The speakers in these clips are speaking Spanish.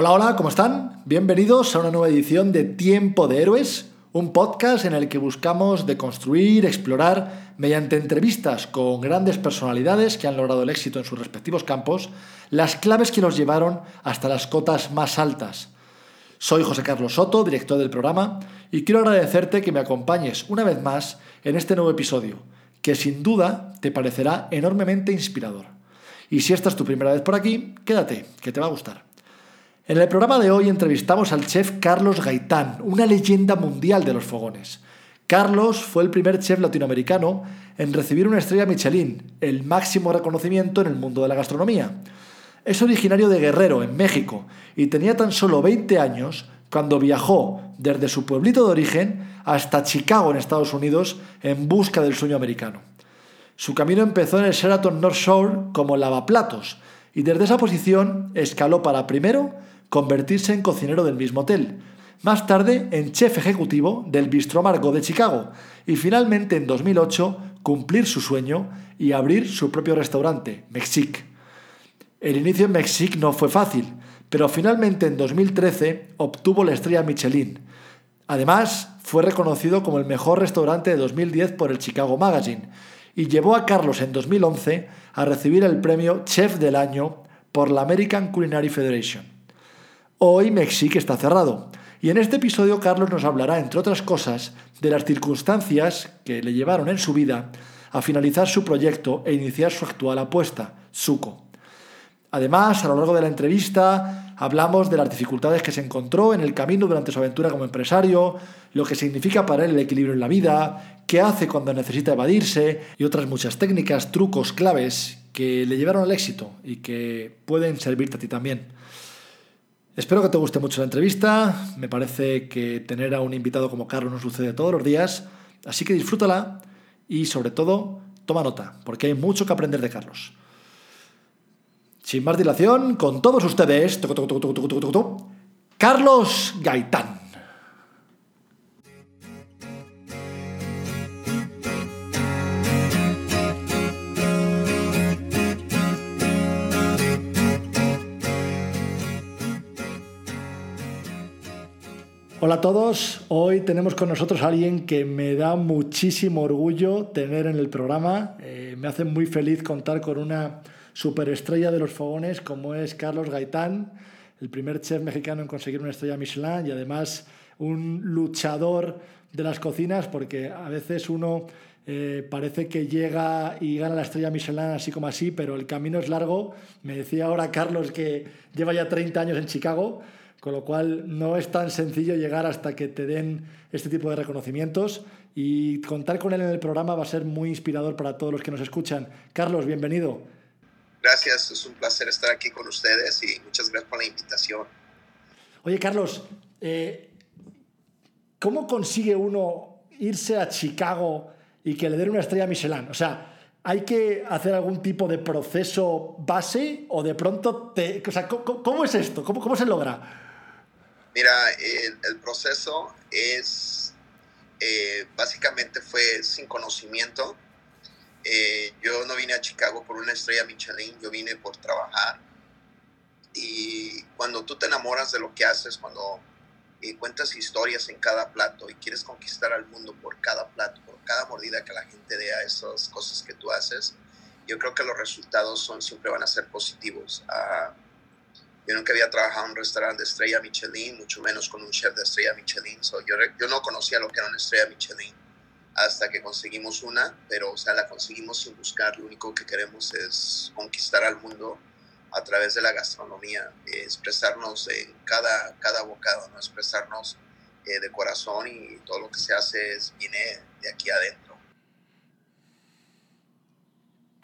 Hola, hola, ¿cómo están? Bienvenidos a una nueva edición de Tiempo de Héroes, un podcast en el que buscamos deconstruir, explorar, mediante entrevistas con grandes personalidades que han logrado el éxito en sus respectivos campos, las claves que los llevaron hasta las cotas más altas. Soy José Carlos Soto, director del programa, y quiero agradecerte que me acompañes una vez más en este nuevo episodio, que sin duda te parecerá enormemente inspirador. Y si esta es tu primera vez por aquí, quédate, que te va a gustar. En el programa de hoy entrevistamos al chef Carlos Gaitán, una leyenda mundial de los fogones. Carlos fue el primer chef latinoamericano en recibir una estrella Michelin, el máximo reconocimiento en el mundo de la gastronomía. Es originario de Guerrero, en México, y tenía tan solo 20 años cuando viajó desde su pueblito de origen hasta Chicago, en Estados Unidos, en busca del sueño americano. Su camino empezó en el Sheraton North Shore como lavaplatos, y desde esa posición escaló para primero convertirse en cocinero del mismo hotel, más tarde en chef ejecutivo del Bistro Margot de Chicago y finalmente en 2008 cumplir su sueño y abrir su propio restaurante, Mexic. El inicio en Mexic no fue fácil, pero finalmente en 2013 obtuvo la estrella Michelin. Además, fue reconocido como el mejor restaurante de 2010 por el Chicago Magazine y llevó a Carlos en 2011 a recibir el premio Chef del Año por la American Culinary Federation. Hoy Mexic está cerrado. Y en este episodio Carlos nos hablará, entre otras cosas, de las circunstancias que le llevaron en su vida a finalizar su proyecto e iniciar su actual apuesta, Suco. Además, a lo largo de la entrevista hablamos de las dificultades que se encontró en el camino durante su aventura como empresario, lo que significa para él el equilibrio en la vida, qué hace cuando necesita evadirse y otras muchas técnicas, trucos, claves que le llevaron al éxito y que pueden servirte a ti también. Espero que te guste mucho la entrevista. Me parece que tener a un invitado como Carlos no sucede todos los días. Así que disfrútala y sobre todo toma nota, porque hay mucho que aprender de Carlos. Sin más dilación, con todos ustedes, Carlos Gaitán. Hola a todos, hoy tenemos con nosotros a alguien que me da muchísimo orgullo tener en el programa. Eh, me hace muy feliz contar con una superestrella de los fogones como es Carlos Gaitán, el primer chef mexicano en conseguir una estrella Michelin y además un luchador de las cocinas porque a veces uno eh, parece que llega y gana la estrella Michelin así como así, pero el camino es largo. Me decía ahora Carlos que lleva ya 30 años en Chicago con lo cual no es tan sencillo llegar hasta que te den este tipo de reconocimientos y contar con él en el programa va a ser muy inspirador para todos los que nos escuchan. Carlos, bienvenido. Gracias, es un placer estar aquí con ustedes y muchas gracias por la invitación. Oye, Carlos, eh, ¿cómo consigue uno irse a Chicago y que le den una estrella Michelin? O sea, ¿Hay que hacer algún tipo de proceso base o de pronto te... O sea, ¿cómo, es esto? ¿Cómo, ¿Cómo se logra? Mira, el, proceso es, eh, básicamente fue sin conocimiento. Eh, yo no vine a Chicago por una estrella Michelin, yo vine por trabajar. Y cuando tú te enamoras de lo que haces, cuando cuentas historias en cada plato y quieres conquistar al mundo por cada plato, por cada mordida que la gente dé a esas cosas que tú haces, yo creo que los resultados son, siempre van a ser positivos. Uh, yo nunca había trabajado en un restaurante de estrella Michelin, mucho menos con un chef de estrella Michelin. So, yo, yo no conocía lo que era una estrella Michelin hasta que conseguimos una, pero o sea, la conseguimos sin buscar. Lo único que queremos es conquistar al mundo a través de la gastronomía, expresarnos en cada, cada bocado, ¿no? expresarnos eh, de corazón y todo lo que se hace es, viene de aquí adentro.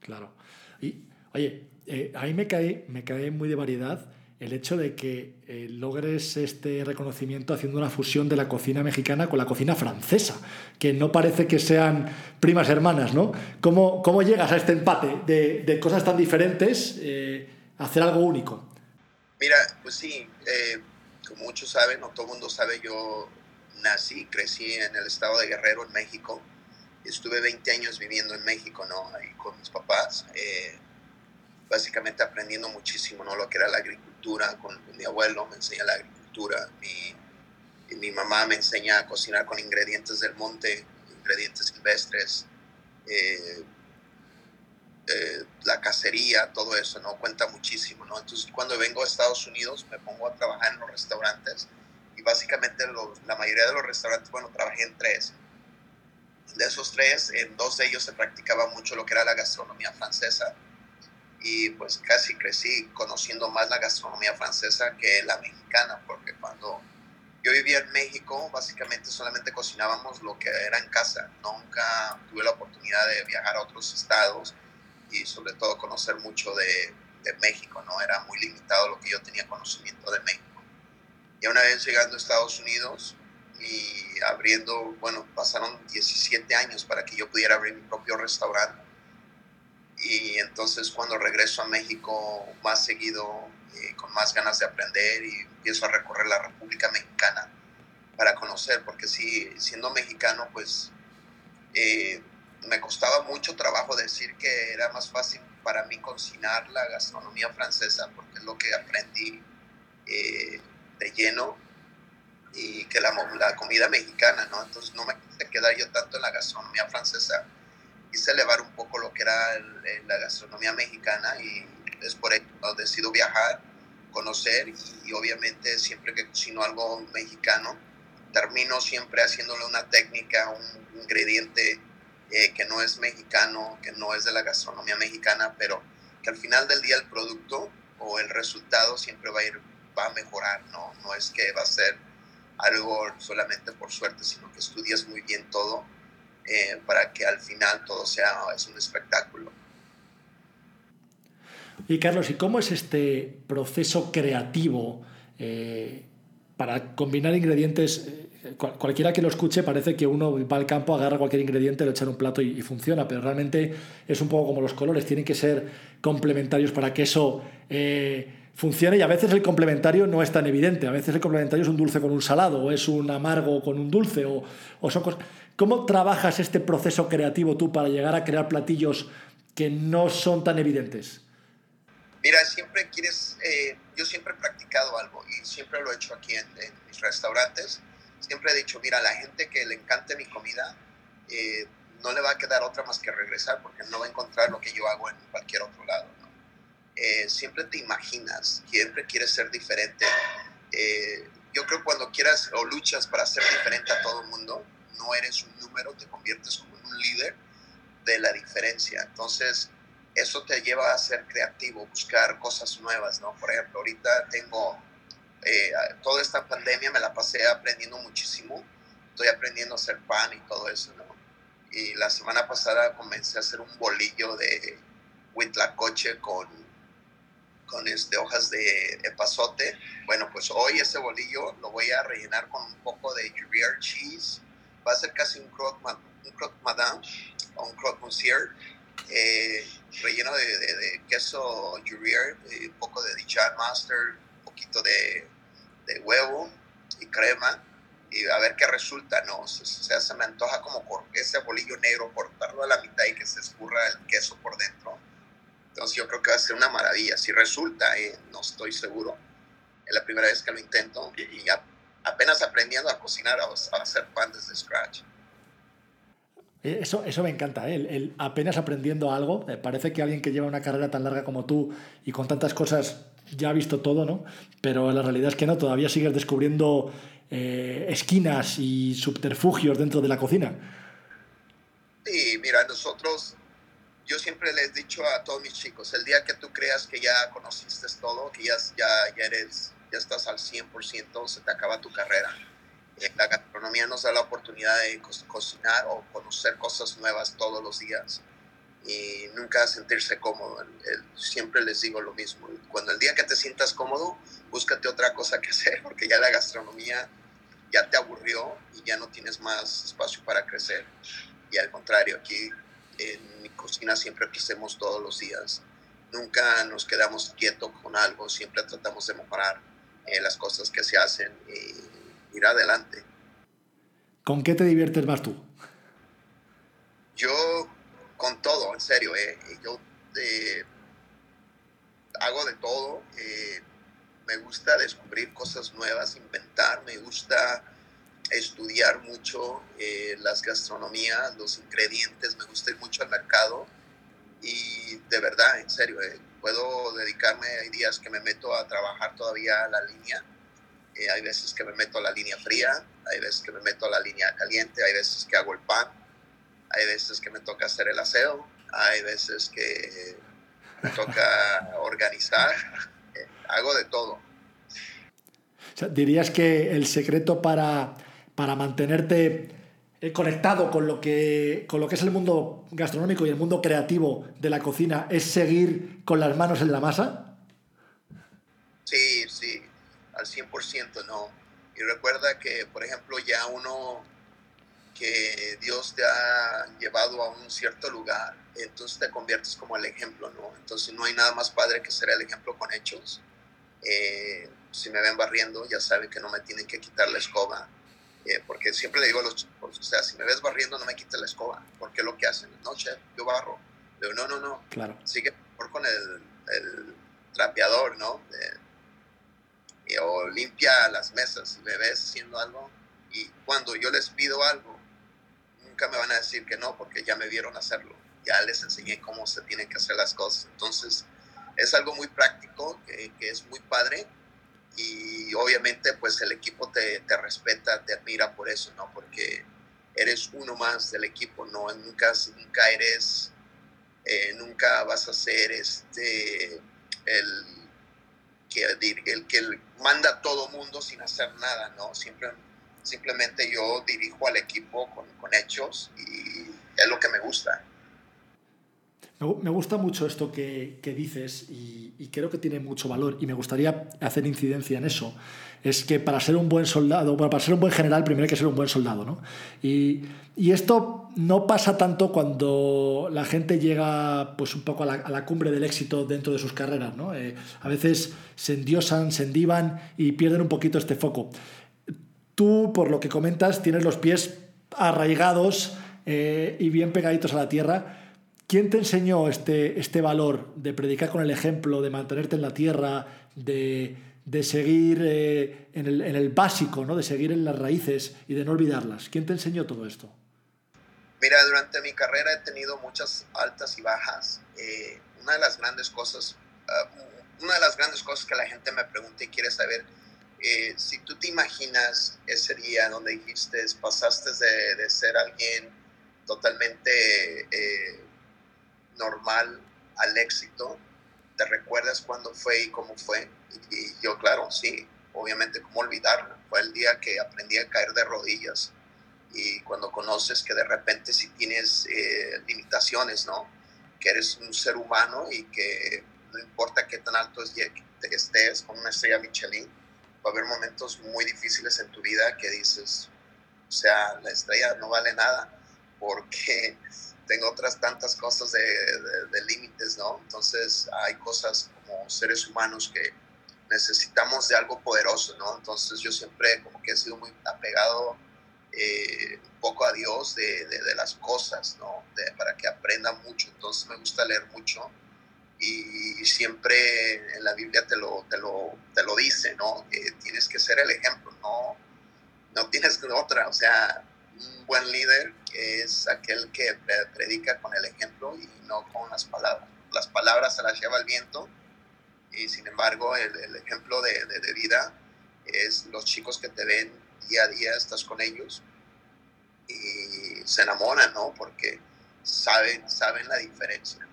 Claro. Y, oye, eh, ahí me cae, me cae muy de variedad el hecho de que eh, logres este reconocimiento haciendo una fusión de la cocina mexicana con la cocina francesa, que no parece que sean primas hermanas, ¿no? ¿Cómo, cómo llegas a este empate de, cosas tan diferentes eh, hacer algo único? Mira, pues sí, eh, como muchos saben, o todo el mundo sabe, yo nací, crecí en el estado de Guerrero, en México. Estuve 20 años viviendo en México, ¿no? Ahí con mis papás básicamente aprendiendo muchísimo, ¿no? Lo que era la agricultura, con, mi abuelo me enseña la agricultura, mi, y mi mamá me enseña a cocinar con ingredientes del monte, ingredientes silvestres, eh, eh, la cacería, todo eso, ¿no? Cuenta muchísimo, ¿no? Entonces, cuando vengo a Estados Unidos, me pongo a trabajar en los restaurantes y básicamente la mayoría de los restaurantes, bueno, trabajé en tres. De esos tres, en dos de ellos se practicaba mucho lo que era la gastronomía francesa y pues casi crecí conociendo más la gastronomía francesa que la mexicana, porque cuando yo vivía en México, básicamente solamente cocinábamos lo que era en casa. Nunca tuve la oportunidad de viajar a otros estados y sobre todo conocer mucho de, de México, ¿no? Era muy limitado lo que yo tenía conocimiento de México. Y una vez llegando a Estados Unidos y abriendo, bueno, pasaron 17 años para que yo pudiera abrir mi propio restaurante y entonces cuando regreso a México más seguido, eh, con más ganas de aprender y empiezo a recorrer la República Mexicana para conocer, porque sí, siendo mexicano, pues eh, me costaba mucho trabajo decir que era más fácil para mí cocinar la gastronomía francesa, porque es lo que aprendí eh, de lleno, y que la, la comida mexicana, ¿no? Entonces no me quise quedar yo tanto en la gastronomía francesa, quise elevar un poco lo que era la gastronomía mexicana y es por eso decido viajar, conocer y, obviamente siempre que cocino algo mexicano, termino siempre haciéndole una técnica, un ingrediente eh, que no es mexicano, que no es de la gastronomía mexicana, pero que al final del día el producto o el resultado siempre va a ir, va a mejorar, ¿no? No es que va a ser algo solamente por suerte, sino que estudias muy bien todo eh, para que al final todo sea es un espectáculo. Y Carlos, ¿y cómo es este proceso creativo eh, para combinar ingredientes? Eh, cualquiera que lo escuche parece que uno va al campo, agarra cualquier ingrediente, lo echa en un plato y, funciona, pero realmente es un poco como los colores, tienen que ser complementarios para que eso funcione y a veces el complementario no es tan evidente, a veces el complementario es un dulce con un salado o es un amargo con un dulce o, o son cosas... ¿Cómo trabajas este proceso creativo tú para llegar a crear platillos que no son tan evidentes? Mira, siempre quieres, eh, yo siempre he practicado algo y siempre lo he hecho aquí en, mis restaurantes. Siempre he dicho, mira, a la gente que le encante mi comida, eh, no le va a quedar otra más que regresar porque no va a encontrar lo que yo hago en cualquier otro lado. Eh, siempre te imaginas, siempre quieres ser diferente. yo creo que cuando quieras o luchas para ser diferente a todo el mundo, no eres un número, te conviertes como un líder de la diferencia. Entonces, eso te lleva a ser creativo, buscar cosas nuevas, ¿no? Por ejemplo, ahorita tengo, eh, toda esta pandemia me la pasé aprendiendo muchísimo, estoy aprendiendo a hacer pan y todo eso. Y la semana pasada comencé a hacer un bolillo de huitlacoche con, con este, hojas de epazote. Bueno, pues hoy ese bolillo lo voy a rellenar con un poco de Gruyere cheese, va a ser casi un croque, un madame o un croque monsieur eh, relleno de, queso Gruyere, eh, un poco de Dijon Master, un poquito de, huevo y crema y a ver qué resulta, ¿no? O sea, se me antoja como ese bolillo negro, cortarlo a la mitad y que se escurra el queso por dentro. Entonces yo creo que va a ser una maravilla. Si resulta, eh, no estoy seguro. Es la primera vez que lo intento y ya apenas aprendiendo a cocinar, a, hacer pan desde scratch. Eh, eso, eso me encanta, ¿eh? el, apenas aprendiendo algo. Me parece que alguien que lleva una carrera tan larga como tú y con tantas cosas ya ha visto todo, ¿no? Pero la realidad es que no, todavía sigues descubriendo eh, esquinas y subterfugios dentro de la cocina. Sí, mira, nosotros, yo siempre les he dicho a todos mis chicos, el día que tú creas que ya conociste todo, que ya, ya, ya eres ya estás al 100%, se te acaba tu carrera. La gastronomía nos da la oportunidad de cocinar o conocer cosas nuevas todos los días. y nunca sentirse cómodo. siempre les digo lo mismo. Cuando el día que te sientas cómodo, búscate otra cosa que hacer, porque ya la gastronomía ya te aburrió y ya no tienes más espacio para crecer. Y al contrario, aquí en mi cocina siempre crecemos todos los días. Nunca nos quedamos quietos con algo, siempre tratamos de mejorar eh, las cosas que se hacen y ir adelante. ¿Con qué te diviertes más tú? Yo con todo, en serio. Eh. Yo eh, hago de todo. Eh, me gusta descubrir cosas nuevas, inventar. Me gusta estudiar mucho eh, las gastronomías, los ingredientes. Me gusta ir mucho al mercado. Y de verdad, en serio, puedo dedicarme. Hay días que me meto a trabajar todavía la línea. hay veces que me meto a la línea fría. Hay veces que me meto a la línea caliente. Hay veces que hago el pan hay veces que me toca hacer el aseo, hay veces que me toca organizar, eh, hago de todo. ¿Dirías que el secreto para, para mantenerte eh, conectado con lo, que, con lo que es el mundo gastronómico y el mundo creativo de la cocina es seguir con las manos en la masa? Sí, sí, al 100% no. Y recuerda que, por ejemplo, ya uno que Dios te ha llevado a un cierto lugar, entonces te conviertes como el ejemplo, ¿no? Entonces no hay nada más padre que ser el ejemplo con hechos. Eh, si me ven barriendo, ya saben que no me tienen que quitar la escoba, eh, porque siempre le digo a los chicos, o sea, si me ves barriendo, no me quites la escoba, porque lo que hacen, no, chef, yo barro. Pero no, no, no, claro. sigue por con el, el trapeador, ¿no? o limpia las mesas, si me ves haciendo algo, y cuando yo les pido algo, nunca me van a decir que no porque ya me vieron hacerlo, ya les enseñé cómo se tienen que hacer las cosas. Entonces, es algo muy práctico, que, es muy padre y obviamente pues el equipo te, te, respeta, te admira por eso, ¿no? Porque eres uno más del equipo, ¿no? Nunca, nunca eres, eh, nunca vas a ser este, el que, el que manda a todo mundo sin hacer nada, ¿no? Siempre Simplemente yo dirijo al equipo con, hechos y es lo que me gusta. Me gusta mucho esto que, dices y, creo que tiene mucho valor y me gustaría hacer incidencia en eso. Es que para ser un buen soldado, bueno, para ser un buen general primero hay que ser un buen soldado, ¿no? Y, esto no pasa tanto cuando la gente llega pues un poco a la, cumbre del éxito dentro de sus carreras, ¿no? Eh, a veces se endiosan, se endivan y pierden un poquito este foco. Tú, por lo que comentas, tienes los pies arraigados eh, y bien pegaditos a la tierra. ¿Quién te enseñó este, este valor de predicar con el ejemplo, de mantenerte en la tierra, de, seguir eh, en, el, básico, ¿no? de seguir en las raíces y de no olvidarlas? ¿Quién te enseñó todo esto? Mira, durante mi carrera he tenido muchas altas y bajas. Eh, una de las grandes cosas, ah, una de las grandes cosas que la gente me pregunta y quiere saber eh, si tú te imaginas ese día donde dijiste, pasaste de, ser alguien totalmente normal al éxito, ¿te recuerdas cuándo fue y cómo fue? Y, yo, claro, sí, obviamente, ¿cómo olvidarlo? Fue el día que aprendí a caer de rodillas y cuando conoces que de repente si tienes eh, limitaciones, ¿no? Que eres un ser humano y que no importa qué tan alto estés con una estrella Michelin, va a haber momentos muy difíciles en tu vida que dices, o sea, la estrella no vale nada porque tengo otras tantas cosas de, límites, ¿no? Entonces hay cosas como seres humanos que necesitamos de algo poderoso, ¿no? Entonces yo siempre como que he sido muy apegado eh, un poco a Dios de, de las cosas, ¿no? para que aprenda mucho. Entonces me gusta leer mucho y siempre en la Biblia te lo, te lo, te lo dice, ¿no? Tienes que ser el ejemplo, no, no tienes otra, o sea, un buen líder es aquel que predica con el ejemplo y no con las palabras. Las palabras se las lleva el viento y sin embargo el, ejemplo de, de, de, vida es los chicos que te ven día a día, estás con ellos y se enamoran, ¿no? Porque saben, saben la diferencia.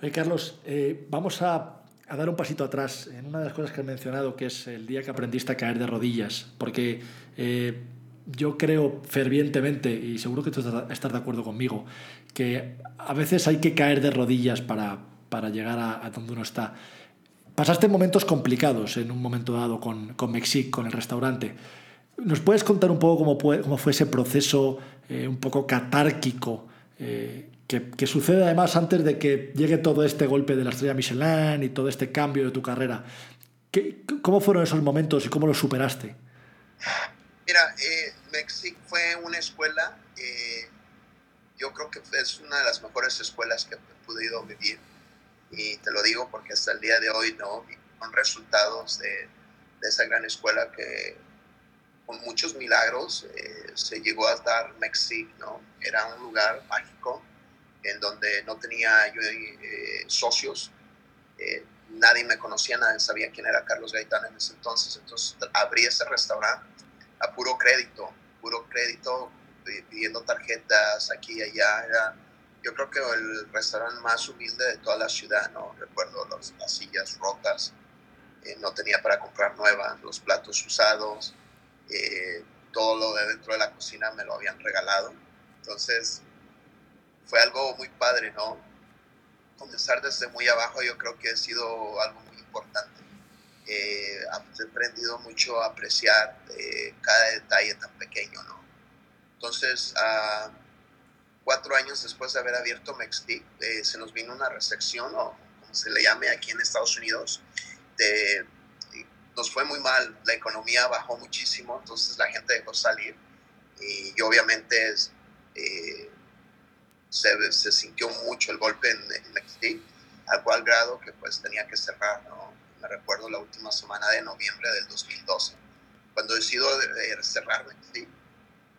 Oye, Carlos, eh, vamos a, dar un pasito atrás en una de las cosas que has mencionado, que es el día que aprendiste a caer de rodillas, porque eh, yo creo fervientemente, y seguro que tú estás de acuerdo conmigo, que a veces hay que caer de rodillas para, para llegar a, donde uno está. Pasaste momentos complicados en un momento dado con, con Mexic, con el restaurante. ¿Nos puedes contar un poco cómo, cómo fue ese proceso eh, un poco catárquico eh, que, que, sucede además antes de que llegue todo este golpe de la estrella Michelin y todo este cambio de tu carrera? ¿Qué, ¿Cómo fueron esos momentos y cómo los superaste? Mira, eh, Mexic fue una escuela, eh, yo creo que es una de las mejores escuelas que he podido vivir. Y te lo digo porque hasta el día de hoy, ¿no? Con resultados de, de esa gran escuela que con muchos milagros eh, se llegó a dar Mexic, ¿no? Era un lugar mágico en donde no tenía yo eh, socios, eh, nadie me conocía, nadie sabía quién era Carlos Gaitán en ese entonces, entonces abrí ese restaurante a puro crédito, puro crédito, pidiendo tarjetas aquí y allá, era yo creo que el restaurante más humilde de toda la ciudad, ¿no? Recuerdo las sillas rotas, no tenía para comprar nuevas, los platos usados, eh, todo lo de dentro de la cocina me lo habían regalado. Entonces, fue algo muy padre, ¿no? Comenzar desde muy abajo yo creo que ha sido algo muy importante. Eh, he aprendido mucho a apreciar eh, cada detalle tan pequeño, ¿no? Entonces, cuatro años después de haber abierto Mextic, se nos vino una recepción, o como se le llame aquí en Estados Unidos, de nos fue muy mal, la economía bajó muchísimo, entonces la gente dejó salir y, obviamente eh, se, se, sintió mucho el golpe en, en al cual grado que pues tenía que cerrar, ¿no? Me recuerdo la última semana de noviembre del 2012, cuando decido cerrar NXT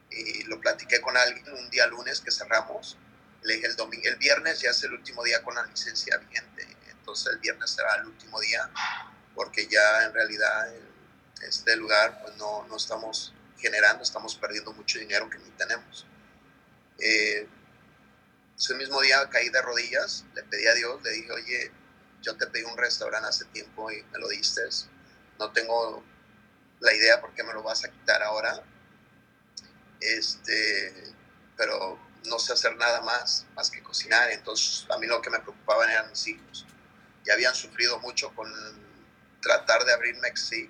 y lo platiqué con alguien un día lunes que cerramos, le dije el, el viernes ya es el último día con la licencia vigente, entonces el viernes será el último día porque ya en realidad este lugar pues no, no estamos generando, estamos perdiendo mucho dinero que ni tenemos. Eh, ese mismo día caí de rodillas, le pedí a Dios, le dije, oye, yo te pedí un restaurante hace tiempo y me lo diste, no tengo la idea por qué me lo vas a quitar ahora, este, pero no sé hacer nada más, más que cocinar, entonces a mí lo que me preocupaban eran mis hijos, ya habían sufrido mucho con tratar de abrir Mexi.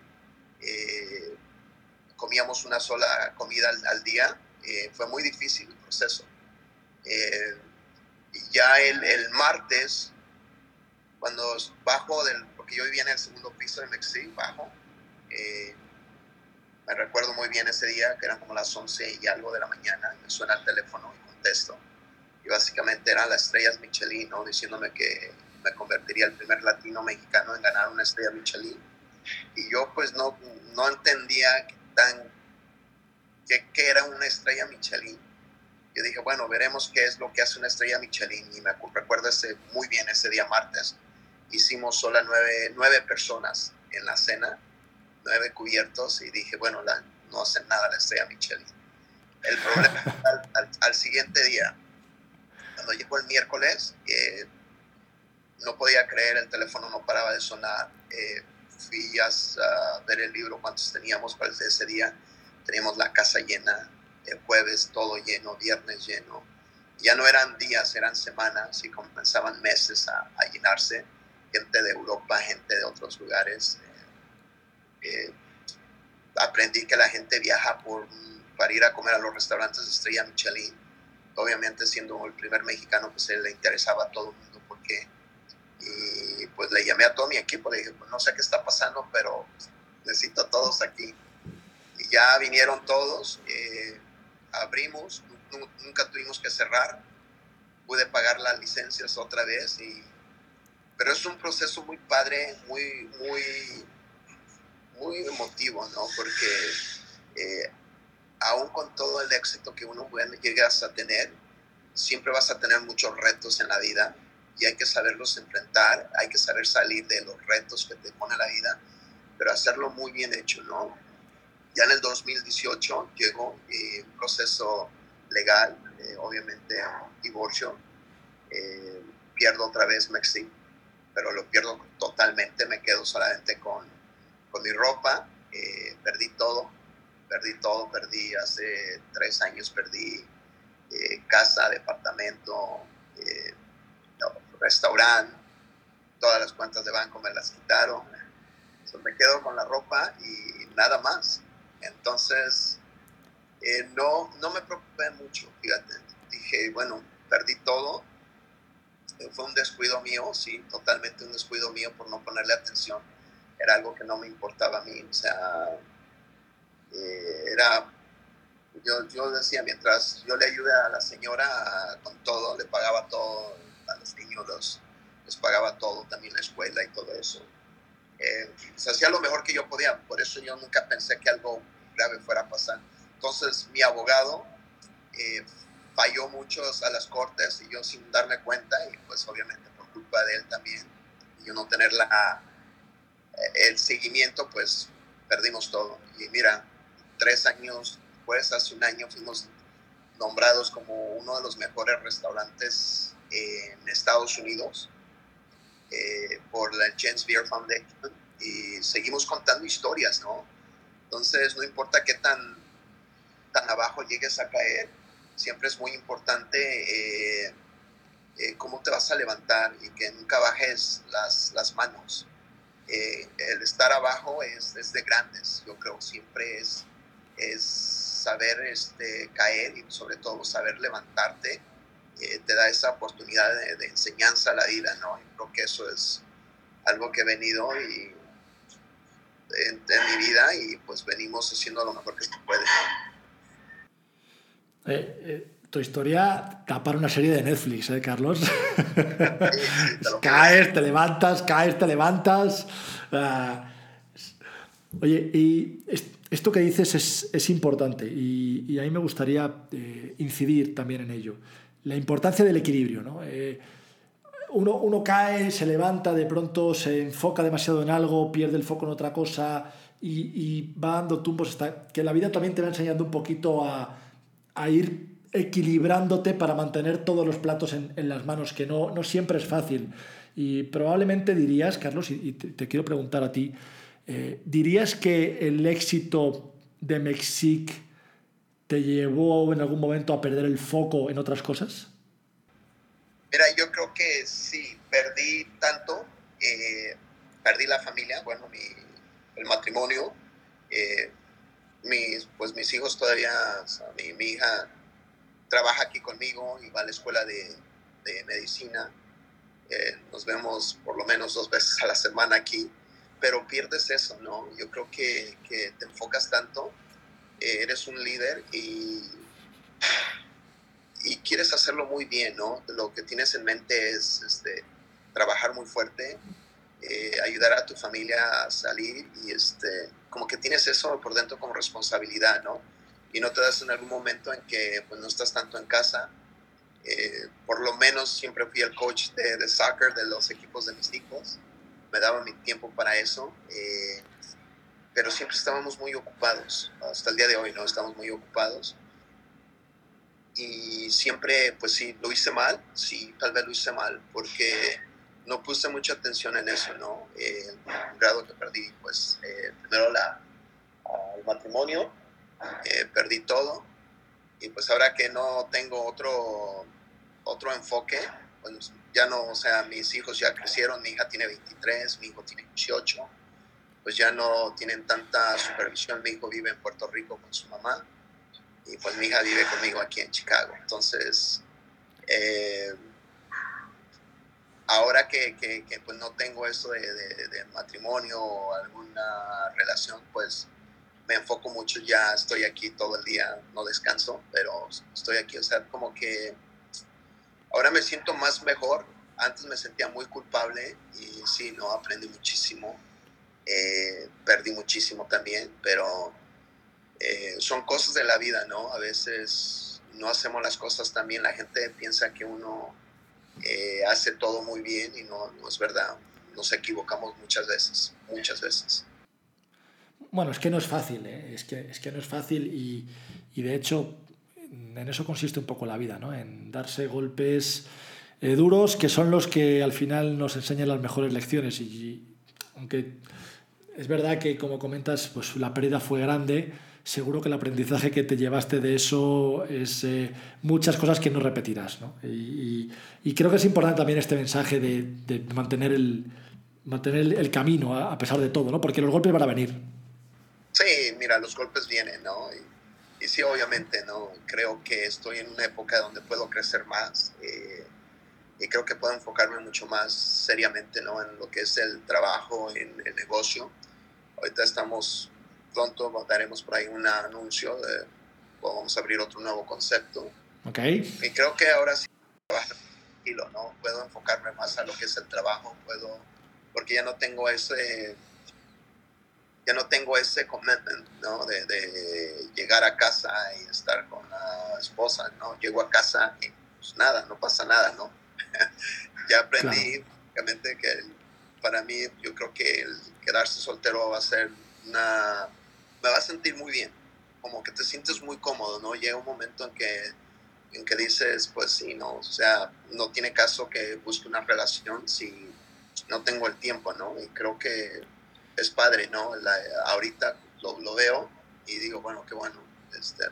Eh, comíamos una sola comida al, día. Eh, fue muy difícil el proceso. Eh, ya el, el, martes, cuando bajo del, porque yo vivía en el segundo piso de Mexi, bajo, me recuerdo muy bien ese día, que eran como las 11 y algo de la mañana, me suena el teléfono y contesto. Y básicamente eran las estrellas Michelin, ¿no? diciéndome que me convertiría el primer latino mexicano en ganar una estrella Michelin. Y yo pues no, no entendía tan, qué, qué era una estrella Michelin. Yo dije, bueno, veremos qué es lo que hace una estrella Michelin. Y me recuerdo ese, muy bien ese día martes. Hicimos solo nueve, nueve personas en la cena, nueve cubiertos, y dije, bueno, la, no hacen nada la estrella Michelin. El problema al, al, siguiente día, cuando llegó el miércoles, eh, no podía creer, el teléfono no paraba de sonar. Eh, fui a, ver el libro, cuántos teníamos para ese día. Teníamos la casa llena, el jueves todo lleno, viernes lleno. Ya no eran días, eran semanas y comenzaban meses a, llenarse. Gente de Europa, gente de otros lugares. Eh, aprendí que la gente viaja por, para ir a comer a los restaurantes Estrella Michelin. Obviamente siendo el primer mexicano, pues se le interesaba a todo el mundo porque y pues le llamé a todo mi equipo, le dije, pues no sé qué está pasando, pero necesito a todos aquí. Y ya vinieron todos, eh, abrimos, nunca tuvimos que cerrar, pude pagar las licencias otra vez, y, pero es un proceso muy padre, muy, muy, muy emotivo, ¿no? Porque eh, aún con todo el éxito que uno llegas a tener, siempre vas a tener muchos retos en la vida y hay que saberlos enfrentar, hay que saber salir de los retos que te pone la vida, pero hacerlo muy bien hecho, ¿no? Ya en el 2018 llegó eh, un proceso legal, eh, obviamente divorcio, eh, pierdo otra vez Mexi, pero lo pierdo totalmente, me quedo solamente con, con mi ropa, perdí todo, perdí todo, perdí hace tres años, perdí casa, departamento, restaurante, todas las cuentas de banco me las quitaron. me quedo con la ropa y nada más. Entonces, eh, no, no me preocupé mucho, fíjate. Dije, bueno, perdí todo. fue un descuido mío, sí, totalmente un descuido mío por no ponerle atención. Era algo que no me importaba a mí. O sea, era yo, yo decía, mientras yo le ayude a la señora con todo, le pagaba todo a los niños, les pagaba todo, también la escuela y todo eso. Eh, se hacía lo mejor que yo podía, por eso yo nunca pensé que algo grave fuera a pasar. Entonces mi abogado eh, falló muchos a las cortes y yo sin darme cuenta y pues obviamente por culpa de él también y yo no tener la, el seguimiento pues perdimos todo. Y mira, tres años después, hace un año, fuimos nombrados como uno de los mejores restaurantes en Estados Unidos eh, por la James Beer Foundation y seguimos contando historias, ¿no? Entonces, no importa qué tan, tan abajo llegues a caer, siempre es muy importante eh, eh, cómo te vas a levantar y que nunca bajes las, las manos. el estar abajo es, es de grandes, yo creo, siempre es, es saber este, caer y sobre todo saber levantarte eh, te da esa oportunidad de, enseñanza a la vida, ¿no? Y creo que eso es algo que he venido y en, mi vida y pues venimos haciendo lo mejor que se puede. Eh, eh, tu historia da para una serie de Netflix, ¿eh, Carlos? caes, te levantas, caes, te levantas. Ah, oye, y esto que dices es, importante y, a mí me gustaría eh, incidir también en ello. La importancia del equilibrio. ¿no? Eh, uno, cae, se levanta, de pronto se enfoca demasiado en algo, pierde el foco en otra cosa y, va dando tumbos. Hasta que la vida también te va enseñando un poquito a, ir equilibrándote para mantener todos los platos en, las manos, que no, no, siempre es fácil. Y probablemente dirías, Carlos, y, te quiero preguntar a ti, eh, ¿Dirías que el éxito de Mexic te llevó en algún momento a perder el foco en otras cosas? Mira, yo creo que sí, perdí tanto, eh, perdí la familia, bueno, mi, el matrimonio, eh, mis, pues mis hijos todavía, mi, mi, hija trabaja aquí conmigo y va a la escuela de, medicina, nos vemos por lo menos dos veces a la semana aquí pero pierdes eso, ¿no? Yo creo que, te enfocas tanto, eh, eres un líder y, y quieres hacerlo muy bien, ¿no? Lo que tienes en mente es este, trabajar muy fuerte, eh, ayudar a tu familia a salir y este, como que tienes eso por dentro como responsabilidad, ¿no? Y no te das en algún momento en que pues, no estás tanto en casa. Eh, por lo menos siempre fui el coach de, de soccer de los equipos de mis hijos me daba mi tiempo para eso, eh, pero siempre estábamos muy ocupados, hasta el día de hoy, ¿no? Estamos muy ocupados. Y siempre, pues sí, lo hice mal, sí, tal vez lo hice mal, porque no puse mucha atención en eso, ¿no? Eh, el grado que perdí, pues, eh, primero la, el matrimonio, perdí todo, y pues ahora que no tengo otro, otro enfoque, pues ya no, o sea, mis hijos ya crecieron, mi hija tiene 23, mi hijo tiene 18, pues ya no tienen tanta supervisión, mi hijo vive en Puerto Rico con su mamá y pues mi hija vive conmigo aquí en Chicago. Entonces, eh, ahora que, que, pues no tengo eso de, de, matrimonio o alguna relación, pues me enfoco mucho, ya estoy aquí todo el día, no descanso, pero estoy aquí, o sea, como que Ahora me siento más mejor. Antes me sentía muy culpable y sí, no, aprendí muchísimo. Eh, perdí muchísimo también, pero eh, son cosas de la vida, ¿no? A veces no hacemos las cosas tan bien. La gente piensa que uno eh, hace todo muy bien y no, es verdad. Nos equivocamos muchas veces, muchas veces. Bueno, es que no es fácil, es, que, es que no es fácil y, y de hecho en eso consiste un poco la vida, ¿no? en darse golpes eh, duros que son los que al final nos enseñan las mejores lecciones. Y, aunque es verdad que, como comentas, pues la pérdida fue grande, seguro que el aprendizaje que te llevaste de eso es eh, muchas cosas que no repetirás. ¿no? Y, creo que es importante también este mensaje de, mantener, el, mantener el, camino a, pesar de todo, ¿no? porque los golpes van a venir. Sí, mira, los golpes vienen, ¿no? Y, sí, obviamente, ¿no? Creo que estoy en una época donde puedo crecer más. Eh, y creo que puedo enfocarme mucho más seriamente ¿no? en lo que es el trabajo, en el negocio. Ahorita estamos pronto daremos por ahí un anuncio de vamos a abrir otro nuevo concepto. Okay. Y creo que ahora sí tranquilo, ¿no? Puedo enfocarme más a lo que es el trabajo, puedo, porque ya no tengo ese, ya no tengo ese commitment, ¿no? De, de llegar a casa y estar con la esposa, ¿no? Llego a casa y pues nada, no pasa nada, ¿no? ya aprendí, obviamente, que para mí yo creo que el quedarse soltero va a ser una me va a sentir muy bien, como que te sientes muy cómodo, ¿no? Llega un momento en que, en que dices, pues sí, no, o sea, no tiene caso que busque una relación si no tengo el tiempo, ¿no? Y creo que es padre, ¿no? ahorita lo, lo, veo y digo, bueno, qué bueno, este,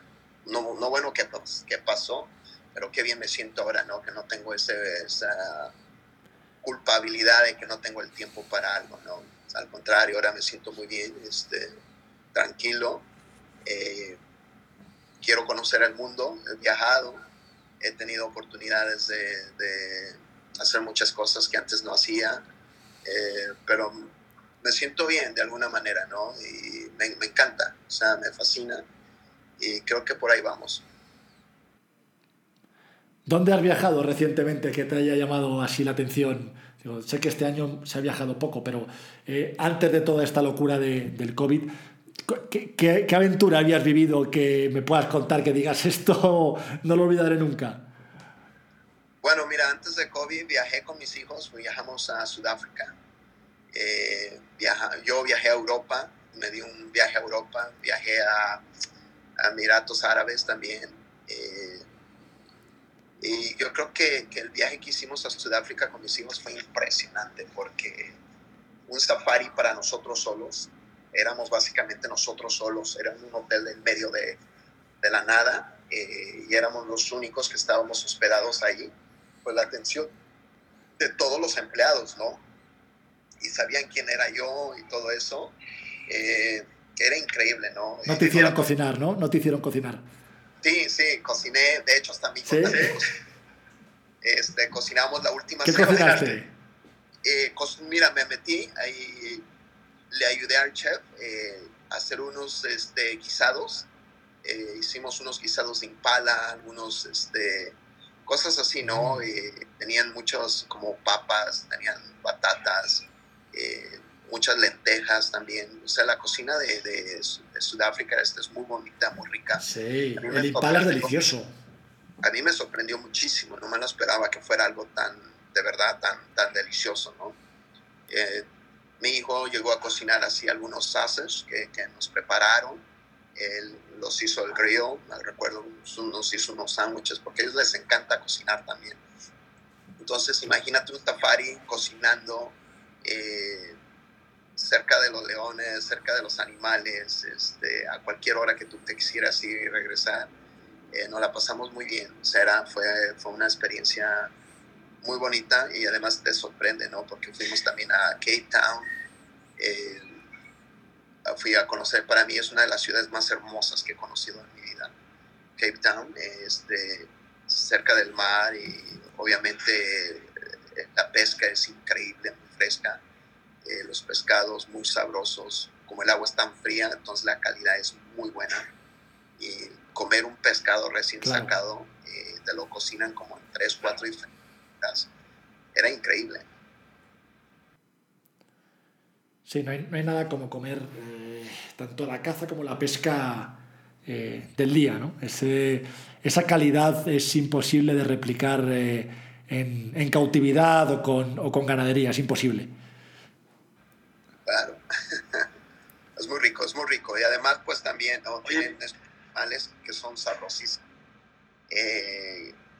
no, no bueno que, que pasó, pero qué bien me siento ahora, ¿no? Que no tengo ese, esa culpabilidad de que no tengo el tiempo para algo, ¿no? Al contrario, ahora me siento muy bien, este, tranquilo. Eh, quiero conocer el mundo, he viajado, he tenido oportunidades de, hacer muchas cosas que antes no hacía, eh, pero me siento bien de alguna manera, ¿no? Y me, encanta, o sea, me fascina y creo que por ahí vamos. ¿Dónde has viajado recientemente que te haya llamado así la atención? Sé que este año se ha viajado poco, pero eh, antes de toda esta locura del COVID, ¿Qué, aventura habías vivido que me puedas contar que digas esto no lo olvidaré nunca? Bueno, mira, antes de COVID viajé con mis hijos, viajamos a Sudáfrica. Eh, yo viajé a Europa, me di un viaje a Europa, viajé a, Emiratos Árabes también. Eh, y yo creo que, que, el viaje que hicimos a Sudáfrica con mis hijos fue impresionante porque un safari para nosotros solos, éramos básicamente nosotros solos, era un hotel en medio de, de la nada eh, y éramos los únicos que estábamos hospedados allí. Pues la atención de todos los empleados, ¿no? Y sabían quién era yo y todo eso. Eh, era increíble, ¿no? No te hicieron cocinar, ¿no? No te hicieron cocinar. Sí, sí, cociné. De hecho, hasta mi ¿Sí? este, cocinamos la última ¿Qué cocinaste? Eh, mira, me metí ahí le ayudé al chef eh, a hacer unos este, guisados. Eh, hicimos unos guisados de impala, algunos este, cosas así, ¿no? Mm. tenían muchos como papas, tenían batatas, eh, muchas lentejas también. O sea, la cocina de, de, Sudáfrica este, es muy bonita, muy rica. Sí, el impala es delicioso. A mí me sorprendió muchísimo, no me lo esperaba que fuera algo tan, de verdad, tan, tan delicioso, ¿no? Mi hijo llegó a cocinar así algunos sauces que, que nos prepararon. Él los hizo el grill, me recuerdo, nos hizo unos sándwiches, porque a ellos les encanta cocinar también. Entonces, imagínate un safari cocinando eh, cerca de los leones, cerca de los animales, este, a cualquier hora que tú te quisieras ir y regresar. Eh, nos la pasamos muy bien. O sea, fue, fue una experiencia muy bonita y además te sorprende, ¿no? Porque fuimos también a Cape Town. Eh, fui a conocer, para mí es una de las ciudades más hermosas que he conocido en mi vida. Cape Town, este, cerca del mar y obviamente eh, la pesca es increíble, muy fresca. Eh, los pescados muy sabrosos, como el agua es tan fría, entonces la calidad es muy buena. Y comer un pescado recién sacado, te lo cocinan como en tres, cuatro diferentes era increíble. Sí, no hay, nada como comer eh, tanto la caza como la pesca eh, del día, ¿no? esa calidad es imposible de replicar eh, en, cautividad o con, o con ganadería, es imposible. Claro, es muy rico, es muy rico. Y además, pues también tienen animales que son sabrosísimos.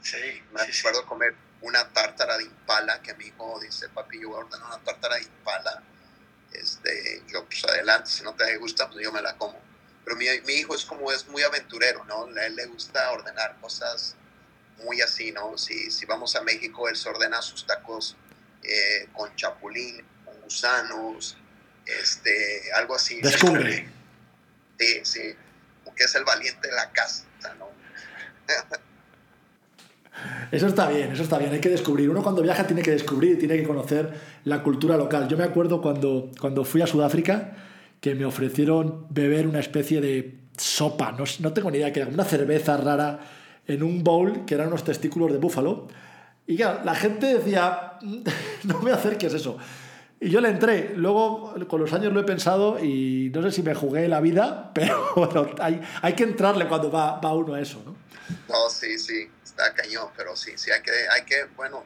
sí, me acuerdo comer una tártara de impala, que mi hijo dice, papi, yo voy a ordenar una tártara de impala. Este, yo, pues adelante, si no te gusta, pues yo me la como. Pero mi, mi, hijo es como es muy aventurero, ¿no? A él le gusta ordenar cosas muy así, ¿no? Si, si vamos a México, él se ordena sus tacos eh, con chapulín, con gusanos, este, algo así. Descubre. Sí, sí, porque es el valiente de la casa, ¿no? Eso está bien, eso está bien, hay que descubrir. Uno cuando viaja tiene que descubrir, tiene que conocer la cultura local. Yo me acuerdo cuando, cuando fui a Sudáfrica que me ofrecieron beber una especie de sopa, no, no tengo ni idea, que era una cerveza rara en un bowl que eran unos testículos de búfalo. Y claro, la gente decía, no me acerques eso. Y yo le entré. Luego, con los años lo he pensado y no sé si me jugué la vida, pero bueno, hay, hay que entrarle cuando va, va uno a eso, ¿no? No, sí, sí, está cañón, pero sí, sí, hay que, hay que bueno,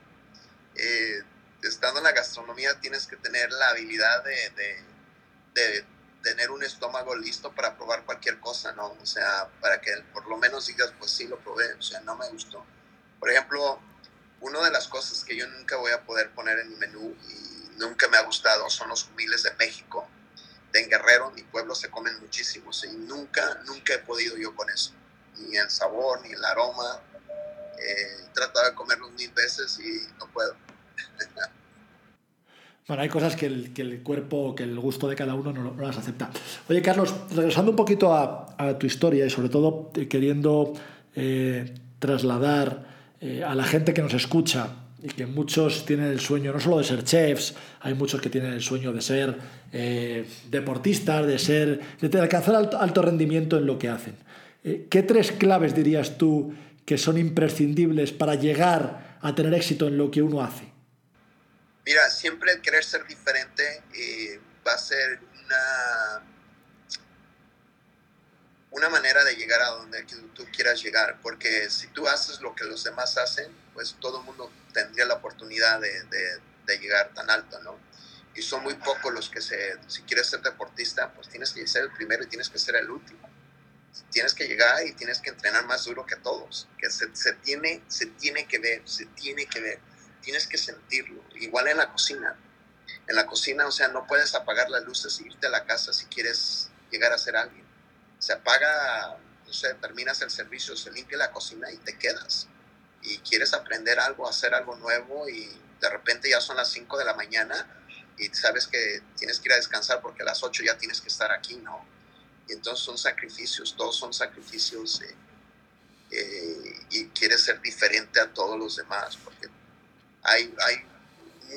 eh, estando en la gastronomía tienes que tener la habilidad de, de, de, tener un estómago listo para probar cualquier cosa, ¿no? O sea, para que por lo menos digas, pues sí, lo probé, o sea, no me gustó. Por ejemplo, una de las cosas que yo nunca voy a poder poner en mi menú y nunca me ha gustado son los humiles de México. En Guerrero, mi pueblo, se comen muchísimos y nunca, nunca he podido yo con eso. Ni el sabor, ni el aroma. Eh, he tratado de comerlos mil veces y no puedo. Bueno, hay cosas que el, que el, cuerpo, que el gusto de cada uno no, las acepta. Oye, Carlos, regresando un poquito a, a tu historia y sobre todo eh, queriendo eh, trasladar eh, a la gente que nos escucha y que muchos tienen el sueño no solo de ser chefs, hay muchos que tienen el sueño de ser eh, deportistas, de ser de alcanzar alto, alto, rendimiento en lo que hacen. Eh, ¿Qué tres claves dirías tú que son imprescindibles para llegar a tener éxito en lo que uno hace? Mira, siempre querer ser diferente eh, va a ser una, una manera de llegar a donde tú quieras llegar, porque si tú haces lo que los demás hacen, pues todo el mundo tendría la oportunidad de, llegar tan alto, ¿no? Y son muy pocos los que se, si quieres ser deportista, pues tienes que ser el primero y tienes que ser el último. Tienes que llegar y tienes que entrenar más duro que todos, que se, tiene, se tiene que ver, se tiene que ver tienes que sentirlo. Igual en la cocina. En la cocina, o sea, no puedes apagar las luces y irte a la casa si quieres llegar a ser alguien. Se apaga, no sé, terminas el servicio, se limpia la cocina y te quedas. Y quieres aprender algo, hacer algo nuevo y de repente ya son las 5 de la mañana y sabes que tienes que ir a descansar porque a las 8 ya tienes que estar aquí, ¿no? Y entonces son sacrificios, todos son sacrificios eh, eh, y quieres ser diferente a todos los demás porque hay, hay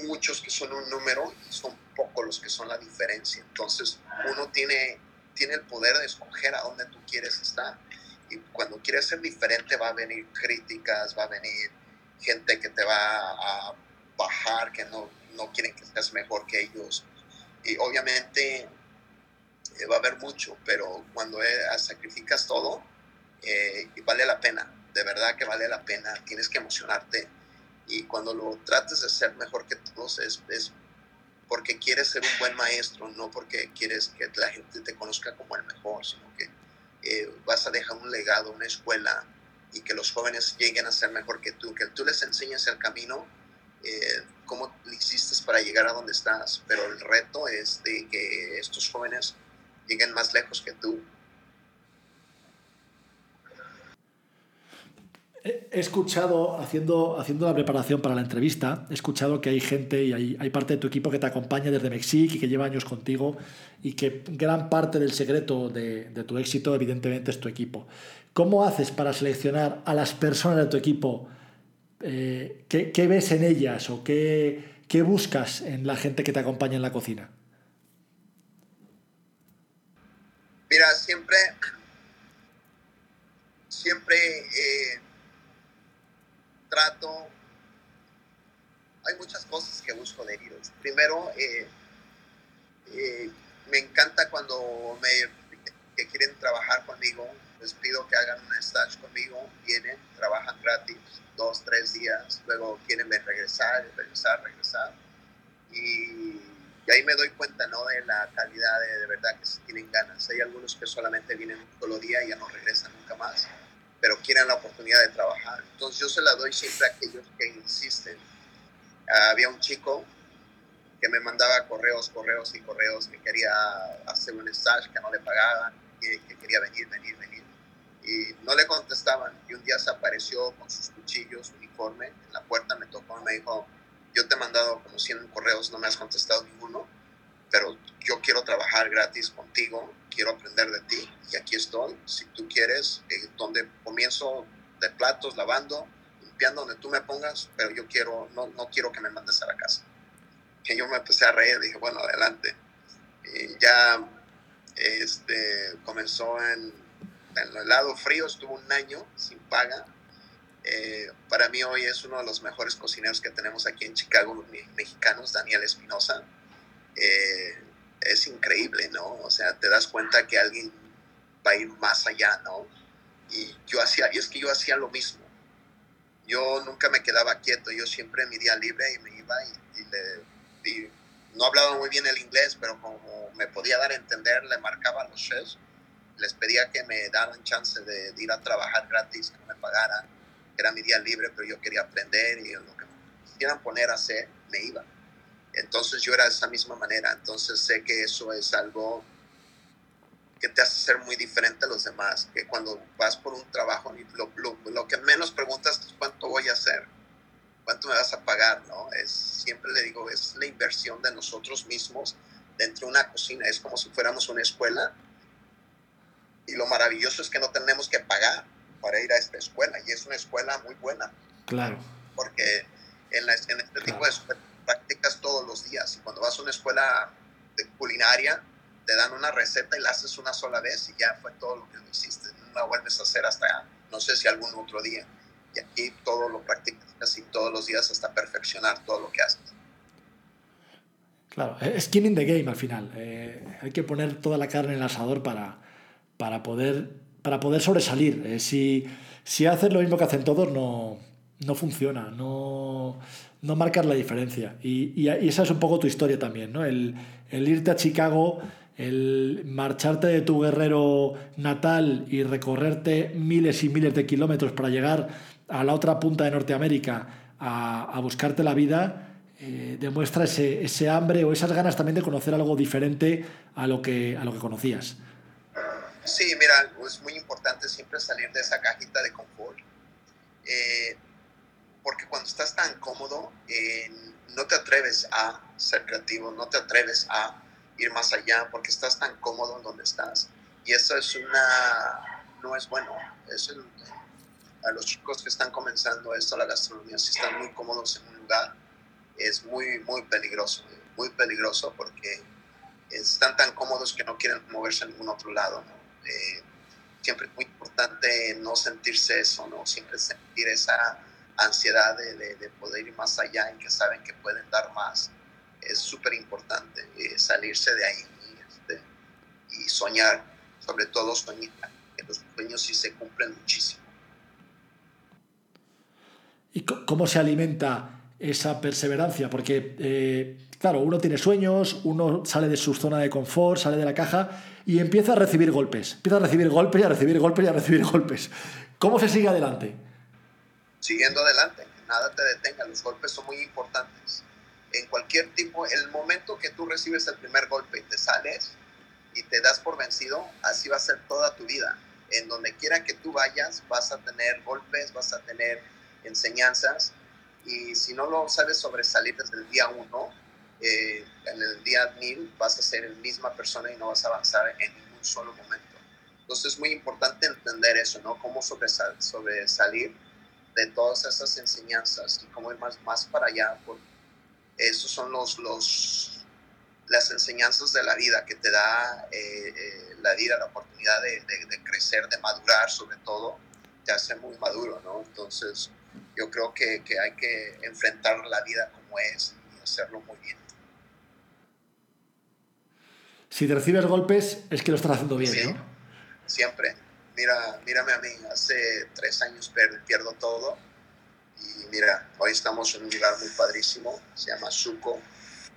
muchos que son un número y son pocos los que son la diferencia. Entonces, uno tiene, tiene el poder de escoger a dónde tú quieres estar. Y cuando quieres ser diferente, va a venir críticas, va a venir gente que te va a bajar, que no, no quieren que seas mejor que ellos. Y obviamente eh, va a haber mucho, pero cuando eh, sacrificas todo, eh, vale la pena. De verdad que vale la pena. Tienes que emocionarte y cuando lo trates de ser mejor que todos es, es, porque quieres ser un buen maestro, no porque quieres que la gente te conozca como el mejor, sino que eh, vas a dejar un legado, una escuela y que los jóvenes lleguen a ser mejor que tú, que tú les enseñes el camino, eh, cómo lo hiciste para llegar a donde estás, pero el reto es de que estos jóvenes lleguen más lejos que tú He escuchado, haciendo, haciendo la preparación para la entrevista, he escuchado que hay gente y hay, hay, parte de tu equipo que te acompaña desde México y que lleva años contigo y que gran parte del secreto de, de, tu éxito evidentemente es tu equipo. ¿Cómo haces para seleccionar a las personas de tu equipo? Eh, ¿qué, ¿qué, ves en ellas o qué, qué, buscas en la gente que te acompaña en la cocina? Mira, siempre, siempre... Eh trato, hay muchas cosas que busco de ellos. Primero, eh, eh, me encanta cuando me que quieren trabajar conmigo, les pido que hagan un stage conmigo, vienen, trabajan gratis, dos, tres días, luego quieren regresar, regresar, regresar. Y, y, ahí me doy cuenta ¿no? de la calidad de, de verdad que si tienen ganas. Hay algunos que solamente vienen un solo día y ya no regresan nunca más pero quieren la oportunidad de trabajar. Entonces yo se la doy siempre a aquellos que insisten. Había un chico que me mandaba correos, correos y correos, que quería hacer un stage que no le pagaban. que, que quería venir, venir, venir. Y no le contestaban. Y un día se apareció con sus cuchillos, uniforme, en la puerta me tocó y me dijo, yo te he mandado como 100 correos, no me has contestado ninguno, pero yo quiero trabajar gratis contigo, quiero aprender de ti y aquí estoy. Si tú quieres, eh, donde comienzo de platos, lavando, limpiando, donde tú me pongas, pero yo quiero, no, no quiero que me mandes a la casa. Que yo me empecé a reír, dije, bueno, adelante. Y ya este, comenzó en, en el lado frío, estuvo un año sin paga. Eh, para mí hoy es uno de los mejores cocineros que tenemos aquí en Chicago, mexicanos, Daniel Espinosa. Eh, es increíble, ¿no? O sea, te das cuenta que alguien va a ir más allá, ¿no? Y yo hacía, y es que yo hacía lo mismo. Yo nunca me quedaba quieto, yo siempre mi día libre y me iba y, no hablaba muy bien el inglés, pero como me podía dar a entender, le marcaba a los chefs, les pedía que me daran chance de, de ir a trabajar gratis, que me pagaran, era mi día libre, pero yo quería aprender y lo que me quisieran poner a hacer, me iba. Entonces yo era de esa misma manera, entonces sé que eso es algo que te hace ser muy diferente a los demás, que cuando vas por un trabajo, lo, lo, lo, que menos preguntas es cuánto voy a hacer, cuánto me vas a pagar, ¿no? Es, siempre le digo, es la inversión de nosotros mismos dentro de una cocina, es como si fuéramos una escuela y lo maravilloso es que no tenemos que pagar para ir a esta escuela y es una escuela muy buena. Claro. Porque en, la, en este tipo de practicas todos los días. Y cuando vas a una escuela de culinaria, te dan una receta y la haces una sola vez y ya fue todo lo que hiciste. No la vuelves a hacer hasta, no sé si algún otro día. Y aquí todo lo practicas casi todos los días hasta perfeccionar todo lo que haces. Claro, es skin in the game al final. Eh, hay que poner toda la carne en el asador para, para, poder, para poder sobresalir. Eh, si, si haces lo mismo que hacen todos, no, no funciona. No, no marcas la diferencia. Y, y, esa es un poco tu historia también, ¿no? El, el, irte a Chicago, el marcharte de tu guerrero natal y recorrerte miles y miles de kilómetros para llegar a la otra punta de Norteamérica a, a buscarte la vida, eh, demuestra ese, ese, hambre o esas ganas también de conocer algo diferente a lo que, a lo que conocías. Sí, mira, es muy importante siempre salir de esa cajita de confort. Eh, porque cuando estás tan cómodo, eh, no te atreves a ser creativo, no te atreves a ir más allá, porque estás tan cómodo en donde estás. Y eso es una, no es bueno. Eso a los chicos que están comenzando esto, la gastronomía, si están muy cómodos en un lugar, es muy, muy peligroso, muy peligroso porque están tan cómodos que no quieren moverse a ningún otro lado. Eh, siempre es muy importante no sentirse eso, ¿no? Siempre sentir esa ansiedad de, de, de, poder ir más allá y que saben que pueden dar más. Es súper importante eh, salirse de ahí este, y, soñar, sobre todo soñar, los sueños sí se cumplen muchísimo. ¿Y cómo se alimenta esa perseverancia? Porque, eh, claro, uno tiene sueños, uno sale de su zona de confort, sale de la caja y empieza a recibir golpes. Empieza a recibir golpes y a recibir golpes y a recibir golpes. ¿Cómo se sigue adelante? Siguiendo adelante, que nada te detenga, los golpes son muy importantes. En cualquier tipo, el momento que tú recibes el primer golpe y te sales y te das por vencido, así va a ser toda tu vida. En donde quiera que tú vayas, vas a tener golpes, vas a tener enseñanzas y si no lo sabes sobresalir desde el día uno, eh, en el día mil vas a ser la misma persona y no vas a avanzar en ningún solo momento. Entonces es muy importante entender eso, ¿no? Cómo sobresal sobresalir de todas esas enseñanzas y cómo ir más, más para allá. Porque esos son los, los, las enseñanzas de la vida que te da eh, eh, la vida, la oportunidad de, de, de, crecer, de madurar sobre todo, te hace muy maduro, ¿no? Entonces yo creo que, que hay que enfrentar la vida como es y hacerlo muy bien. Si te recibes golpes es que lo estás haciendo bien, sí, ¿no? Siempre, mira, mírame a mí, hace tres años pierdo todo. Y mira, hoy estamos en un lugar muy padrísimo, se llama Suco,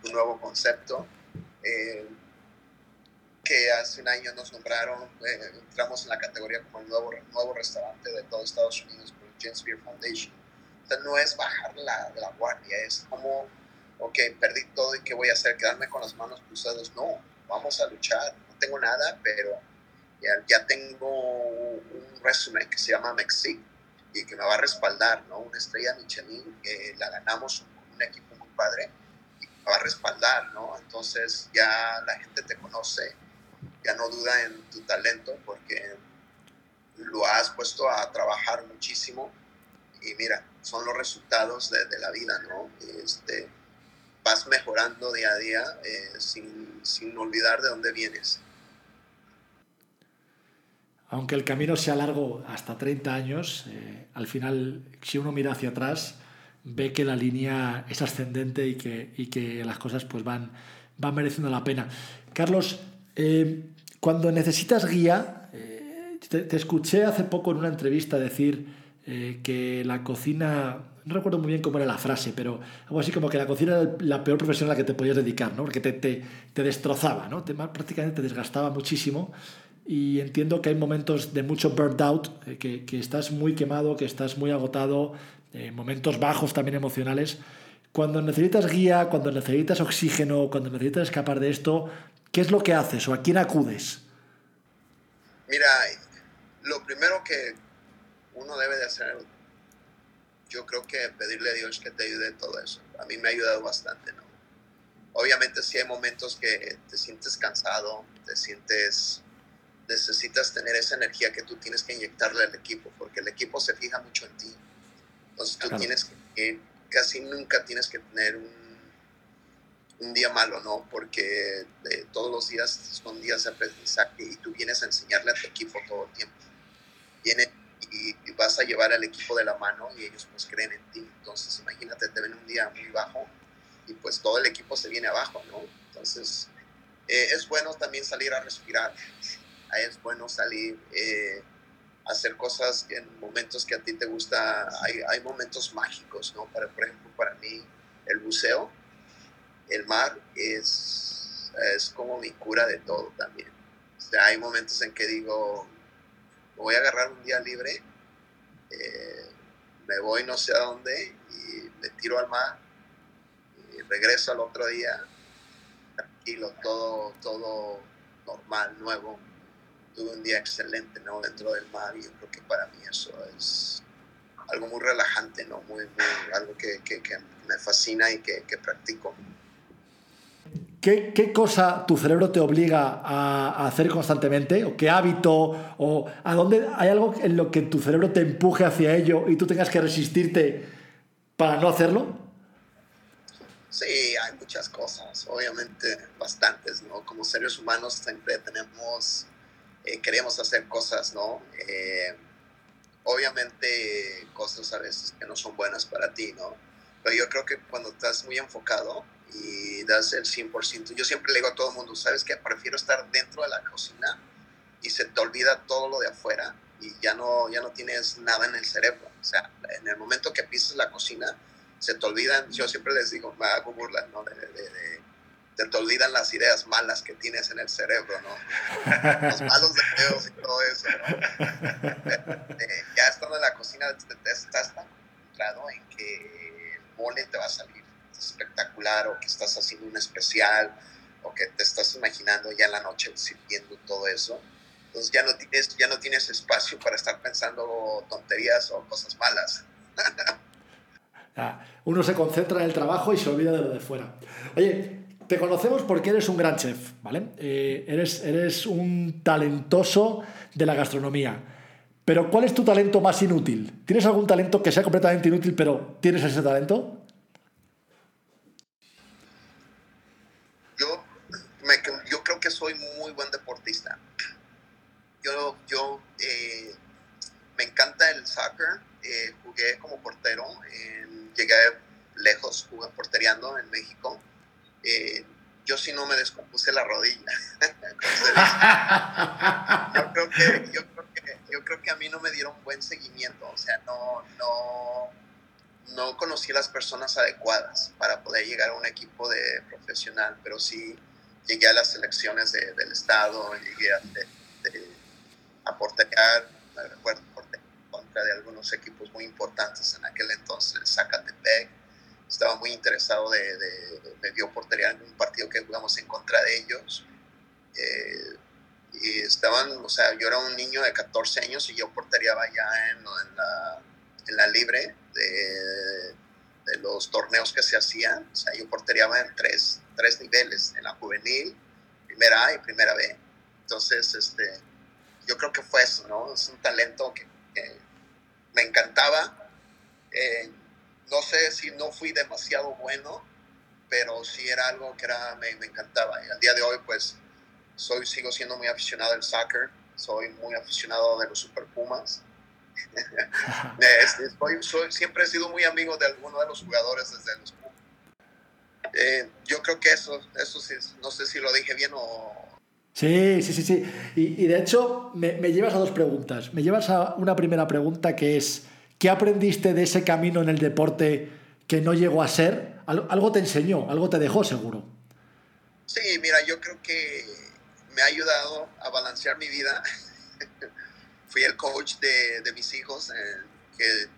un nuevo concepto, eh, que hace un año nos nombraron, eh, entramos en la categoría como el nuevo, nuevo restaurante de todo Estados Unidos por James Beer Foundation. Entonces no es bajar la, la guardia, es como, ok, perdí todo y qué voy a hacer, quedarme con las manos cruzadas, no, vamos a luchar, no tengo nada, pero ya, tengo un resumen que se llama Mexic y que me va a respaldar, ¿no? Una estrella Michelin, que la ganamos un, un equipo muy padre y me va a respaldar, ¿no? Entonces ya la gente te conoce, ya no duda en tu talento porque lo has puesto a trabajar muchísimo y mira, son los resultados de, de la vida, ¿no? Este, vas mejorando día a día eh, sin, sin, olvidar de dónde vienes. Aunque el camino sea largo, hasta 30 años, eh, al final, si uno mira hacia atrás, ve que la línea es ascendente y que, y que las cosas pues van, van mereciendo la pena. Carlos, eh, cuando necesitas guía, te, escuché hace poco en una entrevista decir que la cocina no recuerdo muy bien cómo era la frase, pero algo así como que la cocina era la peor profesión a la que te podías dedicar, ¿no? Porque te, te, te destrozaba, ¿no? Te, prácticamente te desgastaba muchísimo y entiendo que hay momentos de mucho burnt out, eh, que, que, estás muy quemado, que estás muy agotado, eh, momentos bajos también emocionales. Cuando necesitas guía, cuando necesitas oxígeno, cuando necesitas escapar de esto, ¿qué es lo que haces o a quién acudes? Mira, lo primero que uno debe de hacer yo creo que pedirle a Dios que te ayude en todo eso. A mí me ha ayudado bastante, ¿no? Obviamente sí hay momentos que te sientes cansado, te sientes, necesitas tener esa energía que tú tienes que inyectarle al equipo, porque el equipo se fija mucho en ti. Entonces tú tienes que, casi nunca tienes que tener un, un día malo, ¿no? Porque eh, todos los días son días de aprendizaje y tú vienes a enseñarle a tu equipo todo el tiempo. Viene y, vas a llevar al equipo de la mano y ellos pues creen en ti. Entonces imagínate, te ven un día muy bajo y pues todo el equipo se viene abajo, ¿no? Entonces eh, es bueno también salir a respirar, es bueno salir eh, hacer cosas en momentos que a ti te gusta, hay, hay momentos mágicos, ¿no? Para, por ejemplo, para mí el buceo, el mar es, es como mi cura de todo también. O sea, hay momentos en que digo, voy a agarrar un día libre, eh, me voy no sé a dónde y me tiro al mar regreso al otro día tranquilo, todo, todo normal, nuevo. Tuve un día excelente ¿no? dentro del mar y yo creo que para mí eso es algo muy relajante, ¿no? muy, algo que, que, que me fascina y que, que practico. ¿Qué, cosa tu cerebro te obliga a, hacer constantemente? ¿O qué hábito? ¿O a dónde hay algo en lo que tu cerebro te empuje hacia ello y tú tengas que resistirte para no hacerlo? Sí, hay muchas cosas, obviamente bastantes, ¿no? Como seres humanos siempre tenemos, eh, queremos hacer cosas, ¿no? Eh, obviamente cosas a veces que no son buenas para ti, ¿no? Pero yo creo que cuando estás muy enfocado, y das el 100%. Yo siempre le digo a todo el mundo, ¿sabes qué? Prefiero estar dentro de la cocina y se te olvida todo lo de afuera y ya no, ya no tienes nada en el cerebro. O sea, en el momento que pisas la cocina, se te olvidan, yo siempre les digo, me hago burla, ¿no? De, de, te olvidan las ideas malas que tienes en el cerebro, ¿no? Los malos deseos y todo eso, ¿no? Eh, ya estando en la cocina, estás tan concentrado en que el mole te va a salir espectacular o que estás haciendo un especial o que te estás imaginando ya en la noche sirviendo todo eso. Entonces ya no tienes, ya no tienes espacio para estar pensando tonterías o cosas malas. Uno se concentra en el trabajo y se olvida de lo de fuera. Oye, te conocemos porque eres un gran chef, ¿vale? Eh, eres, eres un talentoso de la gastronomía. Pero ¿cuál es tu talento más inútil? ¿Tienes algún talento que sea completamente inútil, pero tienes ese talento? yo creo que soy muy buen deportista. Yo, yo eh, me encanta el soccer, eh, jugué como portero, llegué lejos jugué porteriando en México. Eh, yo sí no me descompuse la rodilla. yo, creo que, yo, creo que, yo creo que a mí no me dieron buen seguimiento, o sea, no, no, no conocí a las personas adecuadas para poder llegar a un equipo de profesional, pero sí llegué a las elecciones del Estado, llegué a, de, me recuerdo, contra de algunos equipos muy importantes en aquel entonces, Zacatepec. Estaba muy interesado de, de, me dio portería en un partido que jugamos en contra de ellos. Eh, y estaban, o sea, yo era un niño de 14 años y yo porteriaba ya en, en, la, en la, libre de, de, los torneos que se hacían. O sea, yo porteriaba en tres, tres niveles, en la juvenil, primera A y primera B. Entonces, este, yo creo que fue eso, ¿no? Es un talento que, que me encantaba. Eh, no sé si no fui demasiado bueno, pero sí era algo que era, me, me encantaba. Y al día de hoy, pues, soy, sigo siendo muy aficionado al soccer, soy muy aficionado de los Super Pumas. Este, soy, siempre he sido muy amigo de alguno de los jugadores desde los Pumas. Eh, yo creo que eso, eso sí, no sé si lo dije bien o... Sí, sí, sí, sí. Y, y de hecho me, me, llevas a dos preguntas. Me llevas a una primera pregunta que es, ¿qué aprendiste de ese camino en el deporte que no llegó a ser? Algo te enseñó, algo te dejó seguro. Sí, mira, yo creo que me ha ayudado a balancear mi vida. Fui el coach de, de mis hijos, eh, que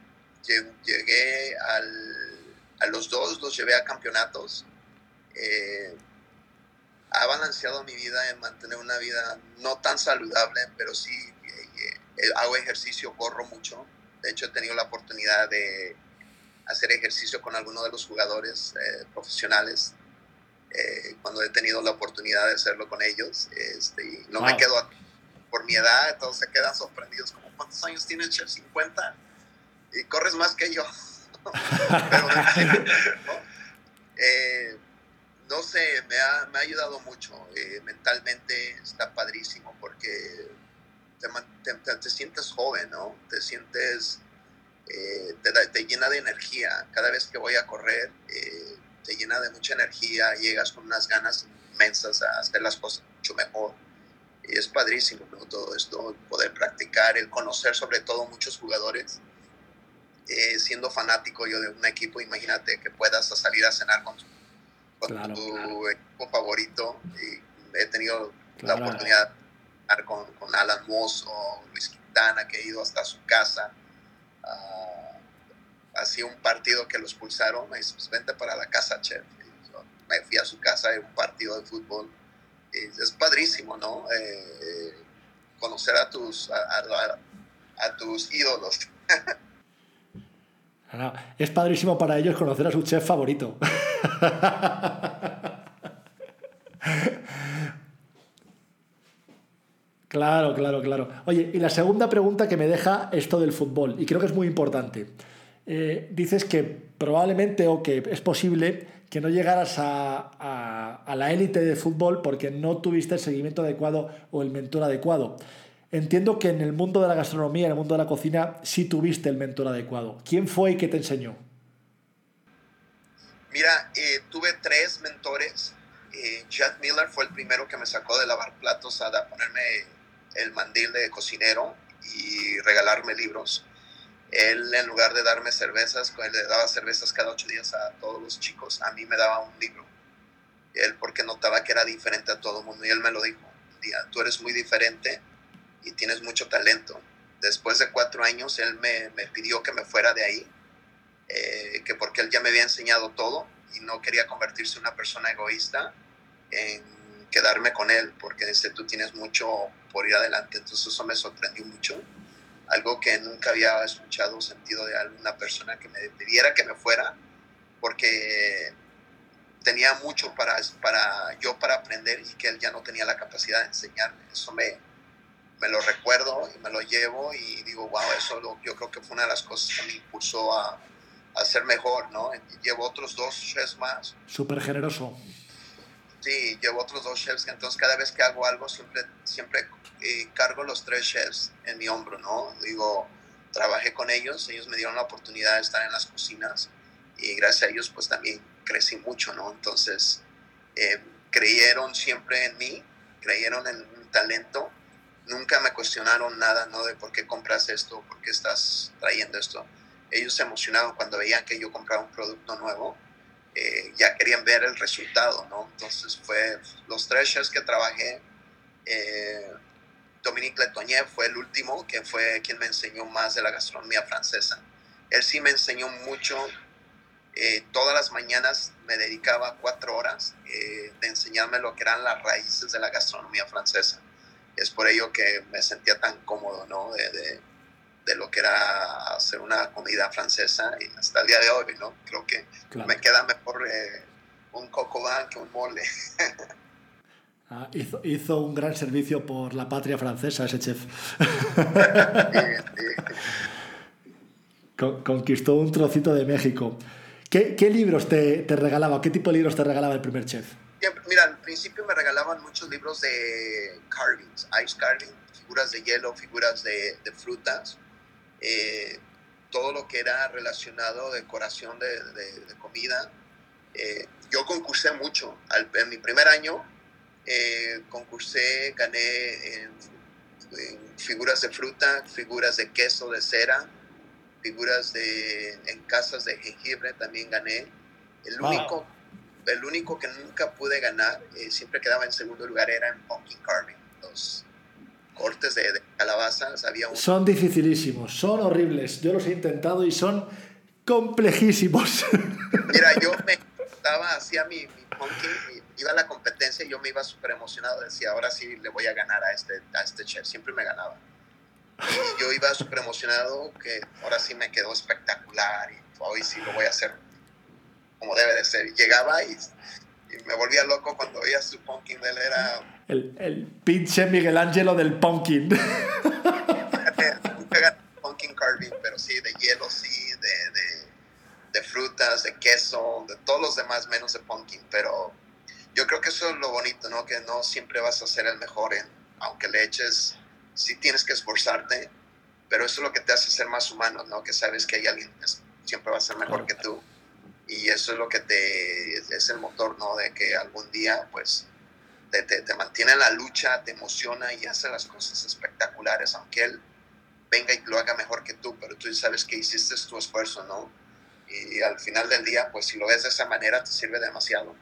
llegué al, a los dos, los llevé a campeonatos. Eh, ha balanceado mi vida en mantener una vida no tan saludable, pero sí eh, eh, hago ejercicio, corro mucho. De hecho, he tenido la oportunidad de hacer ejercicio con algunos de los jugadores eh, profesionales eh, cuando he tenido la oportunidad de hacerlo con ellos. Este, y no wow. me quedo por mi edad, todos se quedan sorprendidos, como ¿cuántos años tienes, Chef? 50 y corres más que yo. Pero, ¿no? Eh, no sé, me ha, me ha ayudado mucho. Eh, mentalmente está padrísimo porque te, te, te, sientes joven, ¿no? Te sientes, eh, te, llena de energía. Cada vez que voy a correr, eh, te llena de mucha energía, llegas con unas ganas inmensas a hacer las cosas mucho mejor. Y es padrísimo ¿no? todo esto, poder practicar, el conocer sobre todo muchos jugadores. Eh, siendo fanático yo de un equipo, imagínate que puedas salir a cenar con, con claro, tu claro. equipo favorito. Y he tenido claro. la oportunidad con, con Alan Moss o Luis Quintana, que he ido hasta su casa. Uh, un partido que los pulsaron, me dice, pues vente para la casa, chef. Y me fui a su casa en un partido de fútbol. Y es padrísimo, ¿no? Eh, conocer a tus, a, a, tus ídolos. No, es padrísimo para ellos conocer a su chef favorito. claro, claro, claro. Oye, y la segunda pregunta que me deja esto del fútbol, y creo que es muy importante. Eh, dices que probablemente o que es posible que no llegaras a, la élite de fútbol porque no tuviste el seguimiento adecuado o el mentor adecuado. Entiendo que en el mundo de la gastronomía, en el mundo de la cocina, sí tuviste el mentor adecuado. ¿Quién fue y qué te enseñó? Mira, eh, tuve tres mentores. Eh, Jack Miller fue el primero que me sacó de lavar platos a ponerme el mandil de cocinero y regalarme libros. Él, en lugar de darme cervezas, él le daba cervezas cada ocho días a todos los chicos, a mí me daba un libro. Él porque notaba que era diferente a todo el mundo y él me lo dijo. Día, tú eres muy diferente y tienes mucho talento. Después de cuatro años, él me, pidió que me fuera de ahí, eh, que porque él ya me había enseñado todo y no quería convertirse en una persona egoísta quedarme con él, porque dice, tú tienes mucho por ir adelante. Entonces eso me sorprendió mucho, algo que nunca había escuchado sentido de alguna persona que me pidiera que me fuera, porque tenía mucho para, para yo para aprender y que él ya no tenía la capacidad de enseñarme. Eso me, me lo recuerdo y me lo llevo y digo, wow, eso lo, yo creo que fue una de las cosas que me impulsó a, a ser mejor, ¿no? Llevo otros dos chefs más. Súper generoso. Sí, llevo otros dos chefs, entonces cada vez que hago algo siempre, siempre eh, cargo los tres chefs en mi hombro, ¿no? Digo, trabajé con ellos, ellos me dieron la oportunidad de estar en las cocinas y gracias a ellos pues también crecí mucho, ¿no? Entonces, eh, creyeron siempre en mí, creyeron en mi talento nunca me cuestionaron nada, ¿no? De por qué compras esto, por qué estás trayendo esto. Ellos se emocionaban cuando veían que yo compraba un producto nuevo, eh, ya querían ver el resultado, ¿no? Entonces fue los tres chefs que trabajé. Eh, Dominique Letonier fue el último, que fue quien me enseñó más de la gastronomía francesa. Él sí me enseñó mucho. Eh, todas las mañanas me dedicaba cuatro horas eh, de enseñarme lo que eran las raíces de la gastronomía francesa es por ello que me sentía tan cómodo, ¿no? De, de, de lo que era hacer una comida francesa y hasta el día de hoy, ¿no? Creo que Claro. me queda mejor eh, un coco van que un mole. Ah, hizo, hizo un gran servicio por la patria francesa ese chef. Sí, sí. Con- Conquistó un trocito de México. ¿Qué, qué libros te, te regalaba? ¿Qué tipo de libros te regalaba el primer chef? Mira, al principio me regalaban muchos libros de carvings, ice carving, figuras de hielo, figuras de, de frutas, eh, todo lo que era relacionado decoración de, de- de comida. Eh, yo concursé mucho. Al- en mi primer año eh, concursé, gané en, en figuras de fruta, figuras de queso, de cera, figuras de en casas de jengibre también gané. El Wow. único el único que nunca pude ganar, eh, siempre quedaba en segundo lugar, era en pumpkin carving. Los cortes de, de calabazas, había un... Son dificilísimos, son horribles. Yo los he intentado y son complejísimos. Mira, yo me estaba, hacía mi, mi pumpkin, y iba a la competencia y yo me iba súper emocionado. Decía, ahora sí le voy a ganar a este, a este chef. Siempre me ganaba. Y yo iba súper emocionado que ahora sí me quedó espectacular y hoy sí lo voy a hacer como debe de ser. Llegaba y, y me volvía loco cuando veía su pumpkin. Él era El, el pinche Miguel Ángelo del pumpkin. pumpkin carving, pero sí, de hielo, sí, de, de, frutas, de queso, de todos los demás menos de pumpkin. Pero yo creo que eso es lo bonito, ¿no? Que no siempre vas a ser el mejor aunque le eches, sí tienes que esforzarte, pero eso es lo que te hace ser más humano, ¿no? Que sabes que hay alguien que siempre va a ser mejor que tú. Y eso es lo que te, es el motor, ¿no? De que algún día, pues, te, te, te mantiene en la lucha, te emociona y hace las cosas espectaculares, aunque él venga y lo haga mejor que tú, pero tú sabes que hiciste tu esfuerzo, ¿no? Y al final del día, pues si lo ves de esa manera, te sirve demasiado.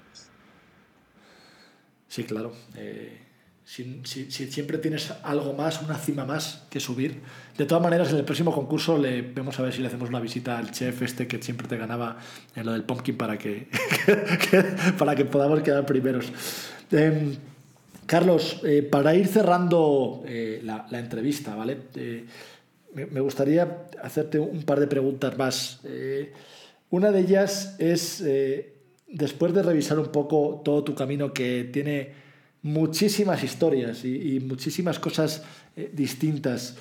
Sí, claro. Eh, si, si- si siempre tienes algo más, una cima más que subir. De todas maneras, en el próximo concurso le vamos a ver si le hacemos una visita al chef este que siempre te ganaba en lo del pumpkin para que- para que podamos quedar primeros. Em, Carlos, eh, para ir cerrando eh, la, entrevista, ¿vale? Eh, me, gustaría hacerte un par de preguntas más. Una de ellas es, después de revisar un poco todo tu camino que tiene muchísimas historias y, muchísimas cosas distintas,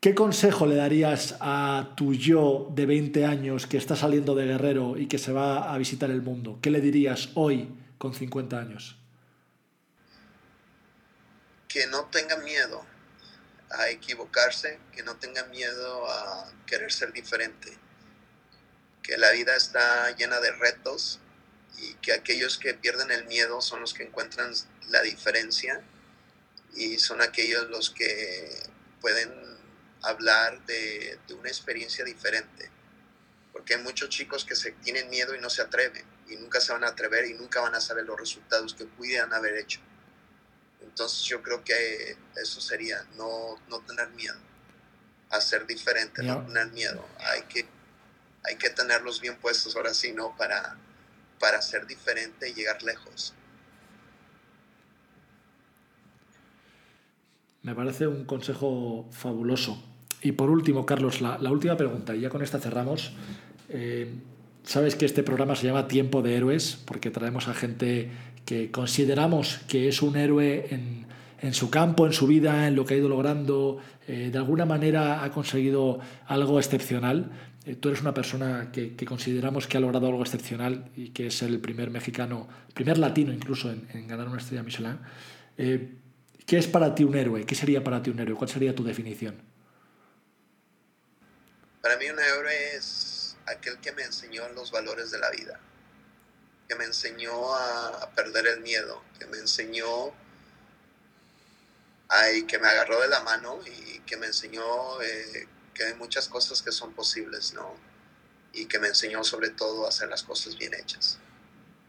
¿qué consejo le darías a tu yo de 20 años que está saliendo de Guerrero y que se va a visitar el mundo? ¿Qué le dirías hoy con 50 años? Que no tenga miedo a equivocarse, que no tenga miedo a querer ser diferente, que la vida está llena de retos y que aquellos que pierden el miedo son los que encuentran la diferencia y son aquellos los que pueden hablar de, de una experiencia diferente. Porque hay muchos chicos que se tienen miedo y no se atreven y nunca se van a atrever y nunca van a saber los resultados que pudieran haber hecho. Entonces yo creo que eso sería, no, no tener miedo a ser diferente, no tener miedo. Hay que, hay que tenerlos bien puestos ahora sí, ¿no? Para, para ser diferente y llegar lejos. Me parece un consejo fabuloso. Y por último, Carlos, la, última pregunta, y ya con esta cerramos. Eh, Sabes que este programa se llama Tiempo de Héroes, porque traemos a gente que consideramos que es un héroe en, en su campo, en su vida, en lo que ha ido logrando, eh, de alguna manera ha conseguido algo excepcional. Eh, tú eres una persona que, consideramos que ha logrado algo excepcional y que es el primer mexicano, primer latino incluso en, en ganar una estrella Michelin. Eh, ¿Qué es para ti un héroe? ¿Qué sería para ti un héroe? ¿Cuál sería tu definición? Para mí un héroe es aquel que me enseñó los valores de la vida, que me enseñó a, perder el miedo, que me enseñó a, que me agarró de la mano y que me enseñó eh, que hay muchas cosas que son posibles, ¿no? Y que me enseñó sobre todo a hacer las cosas bien hechas.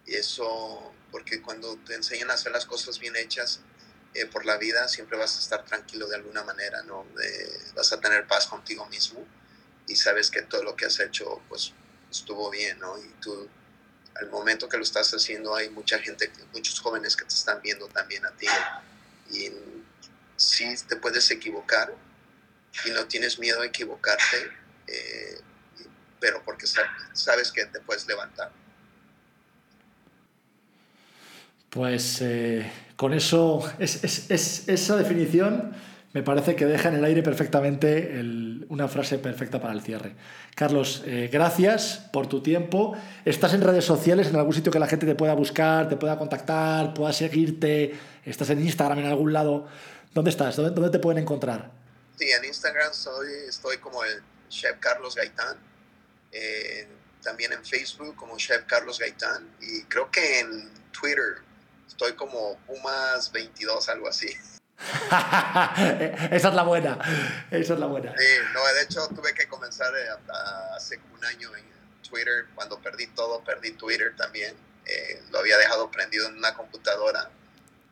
Y eso, porque cuando te enseñan a hacer las cosas bien hechas, eh, por la vida siempre vas a estar tranquilo de alguna manera, ¿no? Vas a tener paz contigo mismo y sabes que todo lo que has hecho pues estuvo bien, ¿no? Y tú al momento que lo estás haciendo hay mucha gente, muchos jóvenes que te están viendo también a ti. Y sí te puedes equivocar y no tienes miedo a equivocarte, eh, pero porque sabes que te puedes levantar. Pues eh, con eso, es, es, esa definición me parece que deja en el aire perfectamente una frase perfecta para el cierre. Carlos, eh, gracias por tu tiempo. ¿Estás en redes sociales, en algún sitio que la gente te pueda buscar, te pueda contactar, pueda seguirte? ¿Estás en Instagram en algún lado? ¿Dónde estás? ¿Dónde, te pueden encontrar? Sí, en Instagram soy, estoy como el Chef Carlos Gaitán. Eh, también en Facebook como Chef Carlos Gaitán. Y creo que en Twitter estoy como Pumas 22, algo así. Esa es la buena. Esa es la buena. Sí, no, de hecho tuve que comenzar eh, hace un año en Twitter. Cuando perdí todo, perdí Twitter también. Eh, lo había dejado prendido en una computadora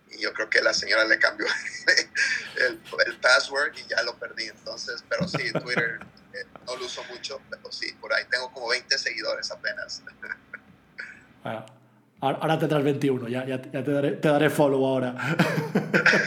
y yo creo que la señora le cambió el, el password y ya lo perdí. Entonces, pero sí, Twitter eh, no lo uso mucho, pero sí, por ahí tengo como 20 seguidores apenas. Bueno, Ahora tendrás 21, ya, ya, te, daré, te, daré, follow ahora.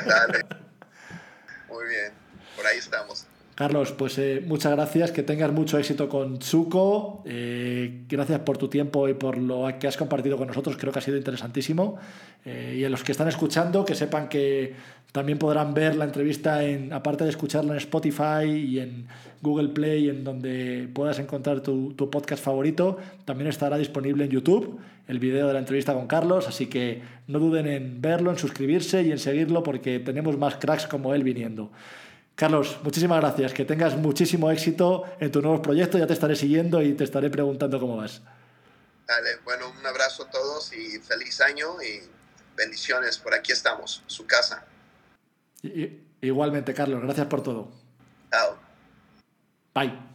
Dale. Muy bien, por ahí estamos. Carlos, pues eh, muchas gracias, que tengas mucho éxito con Chuco. Eh, gracias por tu tiempo y por lo que has compartido con nosotros, creo que ha sido interesantísimo. Eh, y a los que están escuchando, que sepan que también podrán ver la entrevista, en, aparte de escucharla en Spotify y en Google Play, en donde puedas encontrar tu, tu podcast favorito, también estará disponible en YouTube el video de la entrevista con Carlos, así que no duden en verlo, en suscribirse y en seguirlo porque tenemos más cracks como él viniendo. Carlos, muchísimas gracias, que tengas muchísimo éxito en tu nuevos proyectos, ya te estaré siguiendo y te estaré preguntando cómo vas. Dale, bueno, un abrazo a todos y feliz año y bendiciones, por aquí estamos, su casa. igualmente, Carlos, gracias por todo. Chao. Bye.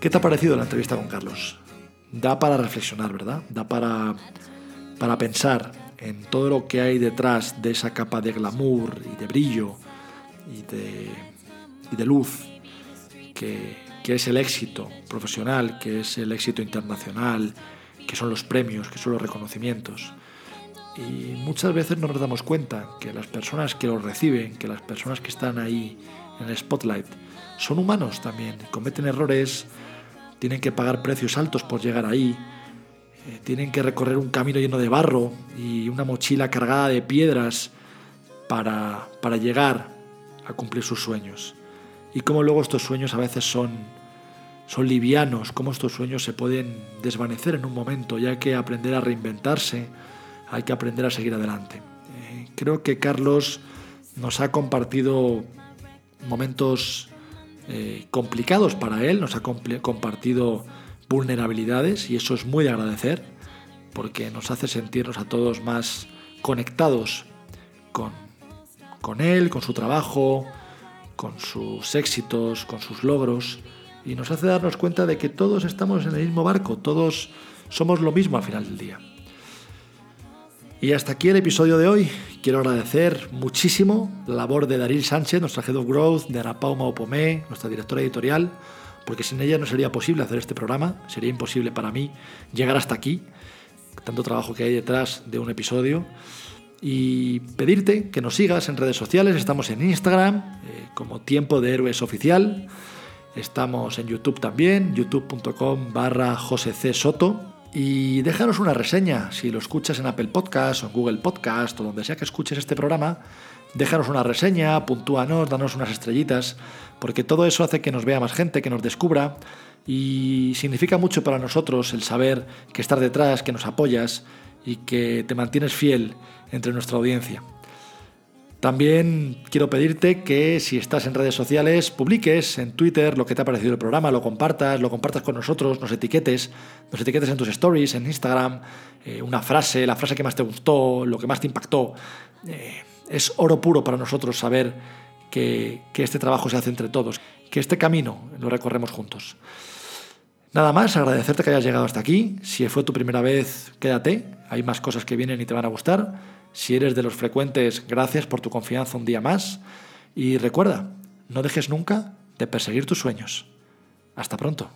¿Qué te ha parecido la entrevista con Carlos? Da para reflexionar, ¿verdad? Da para, para pensar en todo lo que hay detrás de esa capa de glamour y de brillo y de, y de luz que, que es el éxito profesional, que es el éxito internacional, que son los premios, que son los reconocimientos. Y muchas veces no nos damos cuenta que las personas que los reciben, que las personas que están ahí en el spotlight, son humanos también, cometen errores, tienen que pagar precios altos por llegar ahí, eh, tienen que recorrer un camino lleno de barro y una mochila cargada de piedras para, para llegar a cumplir sus sueños. Y cómo luego estos sueños a veces son, son livianos, cómo estos sueños se pueden desvanecer en un momento y hay que aprender a reinventarse, hay que aprender a seguir adelante. Eh, creo que Carlos nos ha compartido momentos eh, complicados para él, nos ha compartido vulnerabilidades y eso es muy de agradecer porque nos hace sentirnos a todos más conectados con, con él, con su trabajo, con sus éxitos, con sus logros y nos hace darnos cuenta de que todos estamos en el mismo barco, todos somos lo mismo al final del día. Y hasta aquí el episodio de hoy. Quiero agradecer muchísimo la labor de Daril Sánchez, nuestra Head of Growth, de Ana Pauma Opomé, nuestra directora editorial, porque sin ella no sería posible hacer este programa, sería imposible para mí llegar hasta aquí, tanto trabajo que hay detrás de un episodio. Y pedirte que nos sigas en redes sociales, estamos en Instagram eh, como Tiempo de Héroes Oficial, estamos en YouTube también, youtube.com barra José C. Soto y déjanos una reseña. Si lo escuchas en Apple Podcast o en Google Podcast o donde sea que escuches este programa, déjanos una reseña, puntúanos, danos unas estrellitas, porque todo eso hace que nos vea más gente, que nos descubra y significa mucho para nosotros el saber que estás detrás, que nos apoyas y que te mantienes fiel entre nuestra audiencia. También quiero pedirte que si estás en redes sociales, publiques en Twitter lo que te ha parecido el programa, lo compartas, lo compartas con nosotros, nos etiquetes, nos etiquetes en tus stories, en Instagram, eh, una frase, la frase que más te gustó, lo que más te impactó. Eh, es oro puro para nosotros saber que, que este trabajo se hace entre todos, que este camino lo recorremos juntos. Nada más, agradecerte que hayas llegado hasta aquí. Si fue tu primera vez, quédate. Hay más cosas que vienen y te van a gustar. Si eres de los frecuentes, gracias por tu confianza un día más. Y recuerda, no dejes nunca de perseguir tus sueños. Hasta pronto.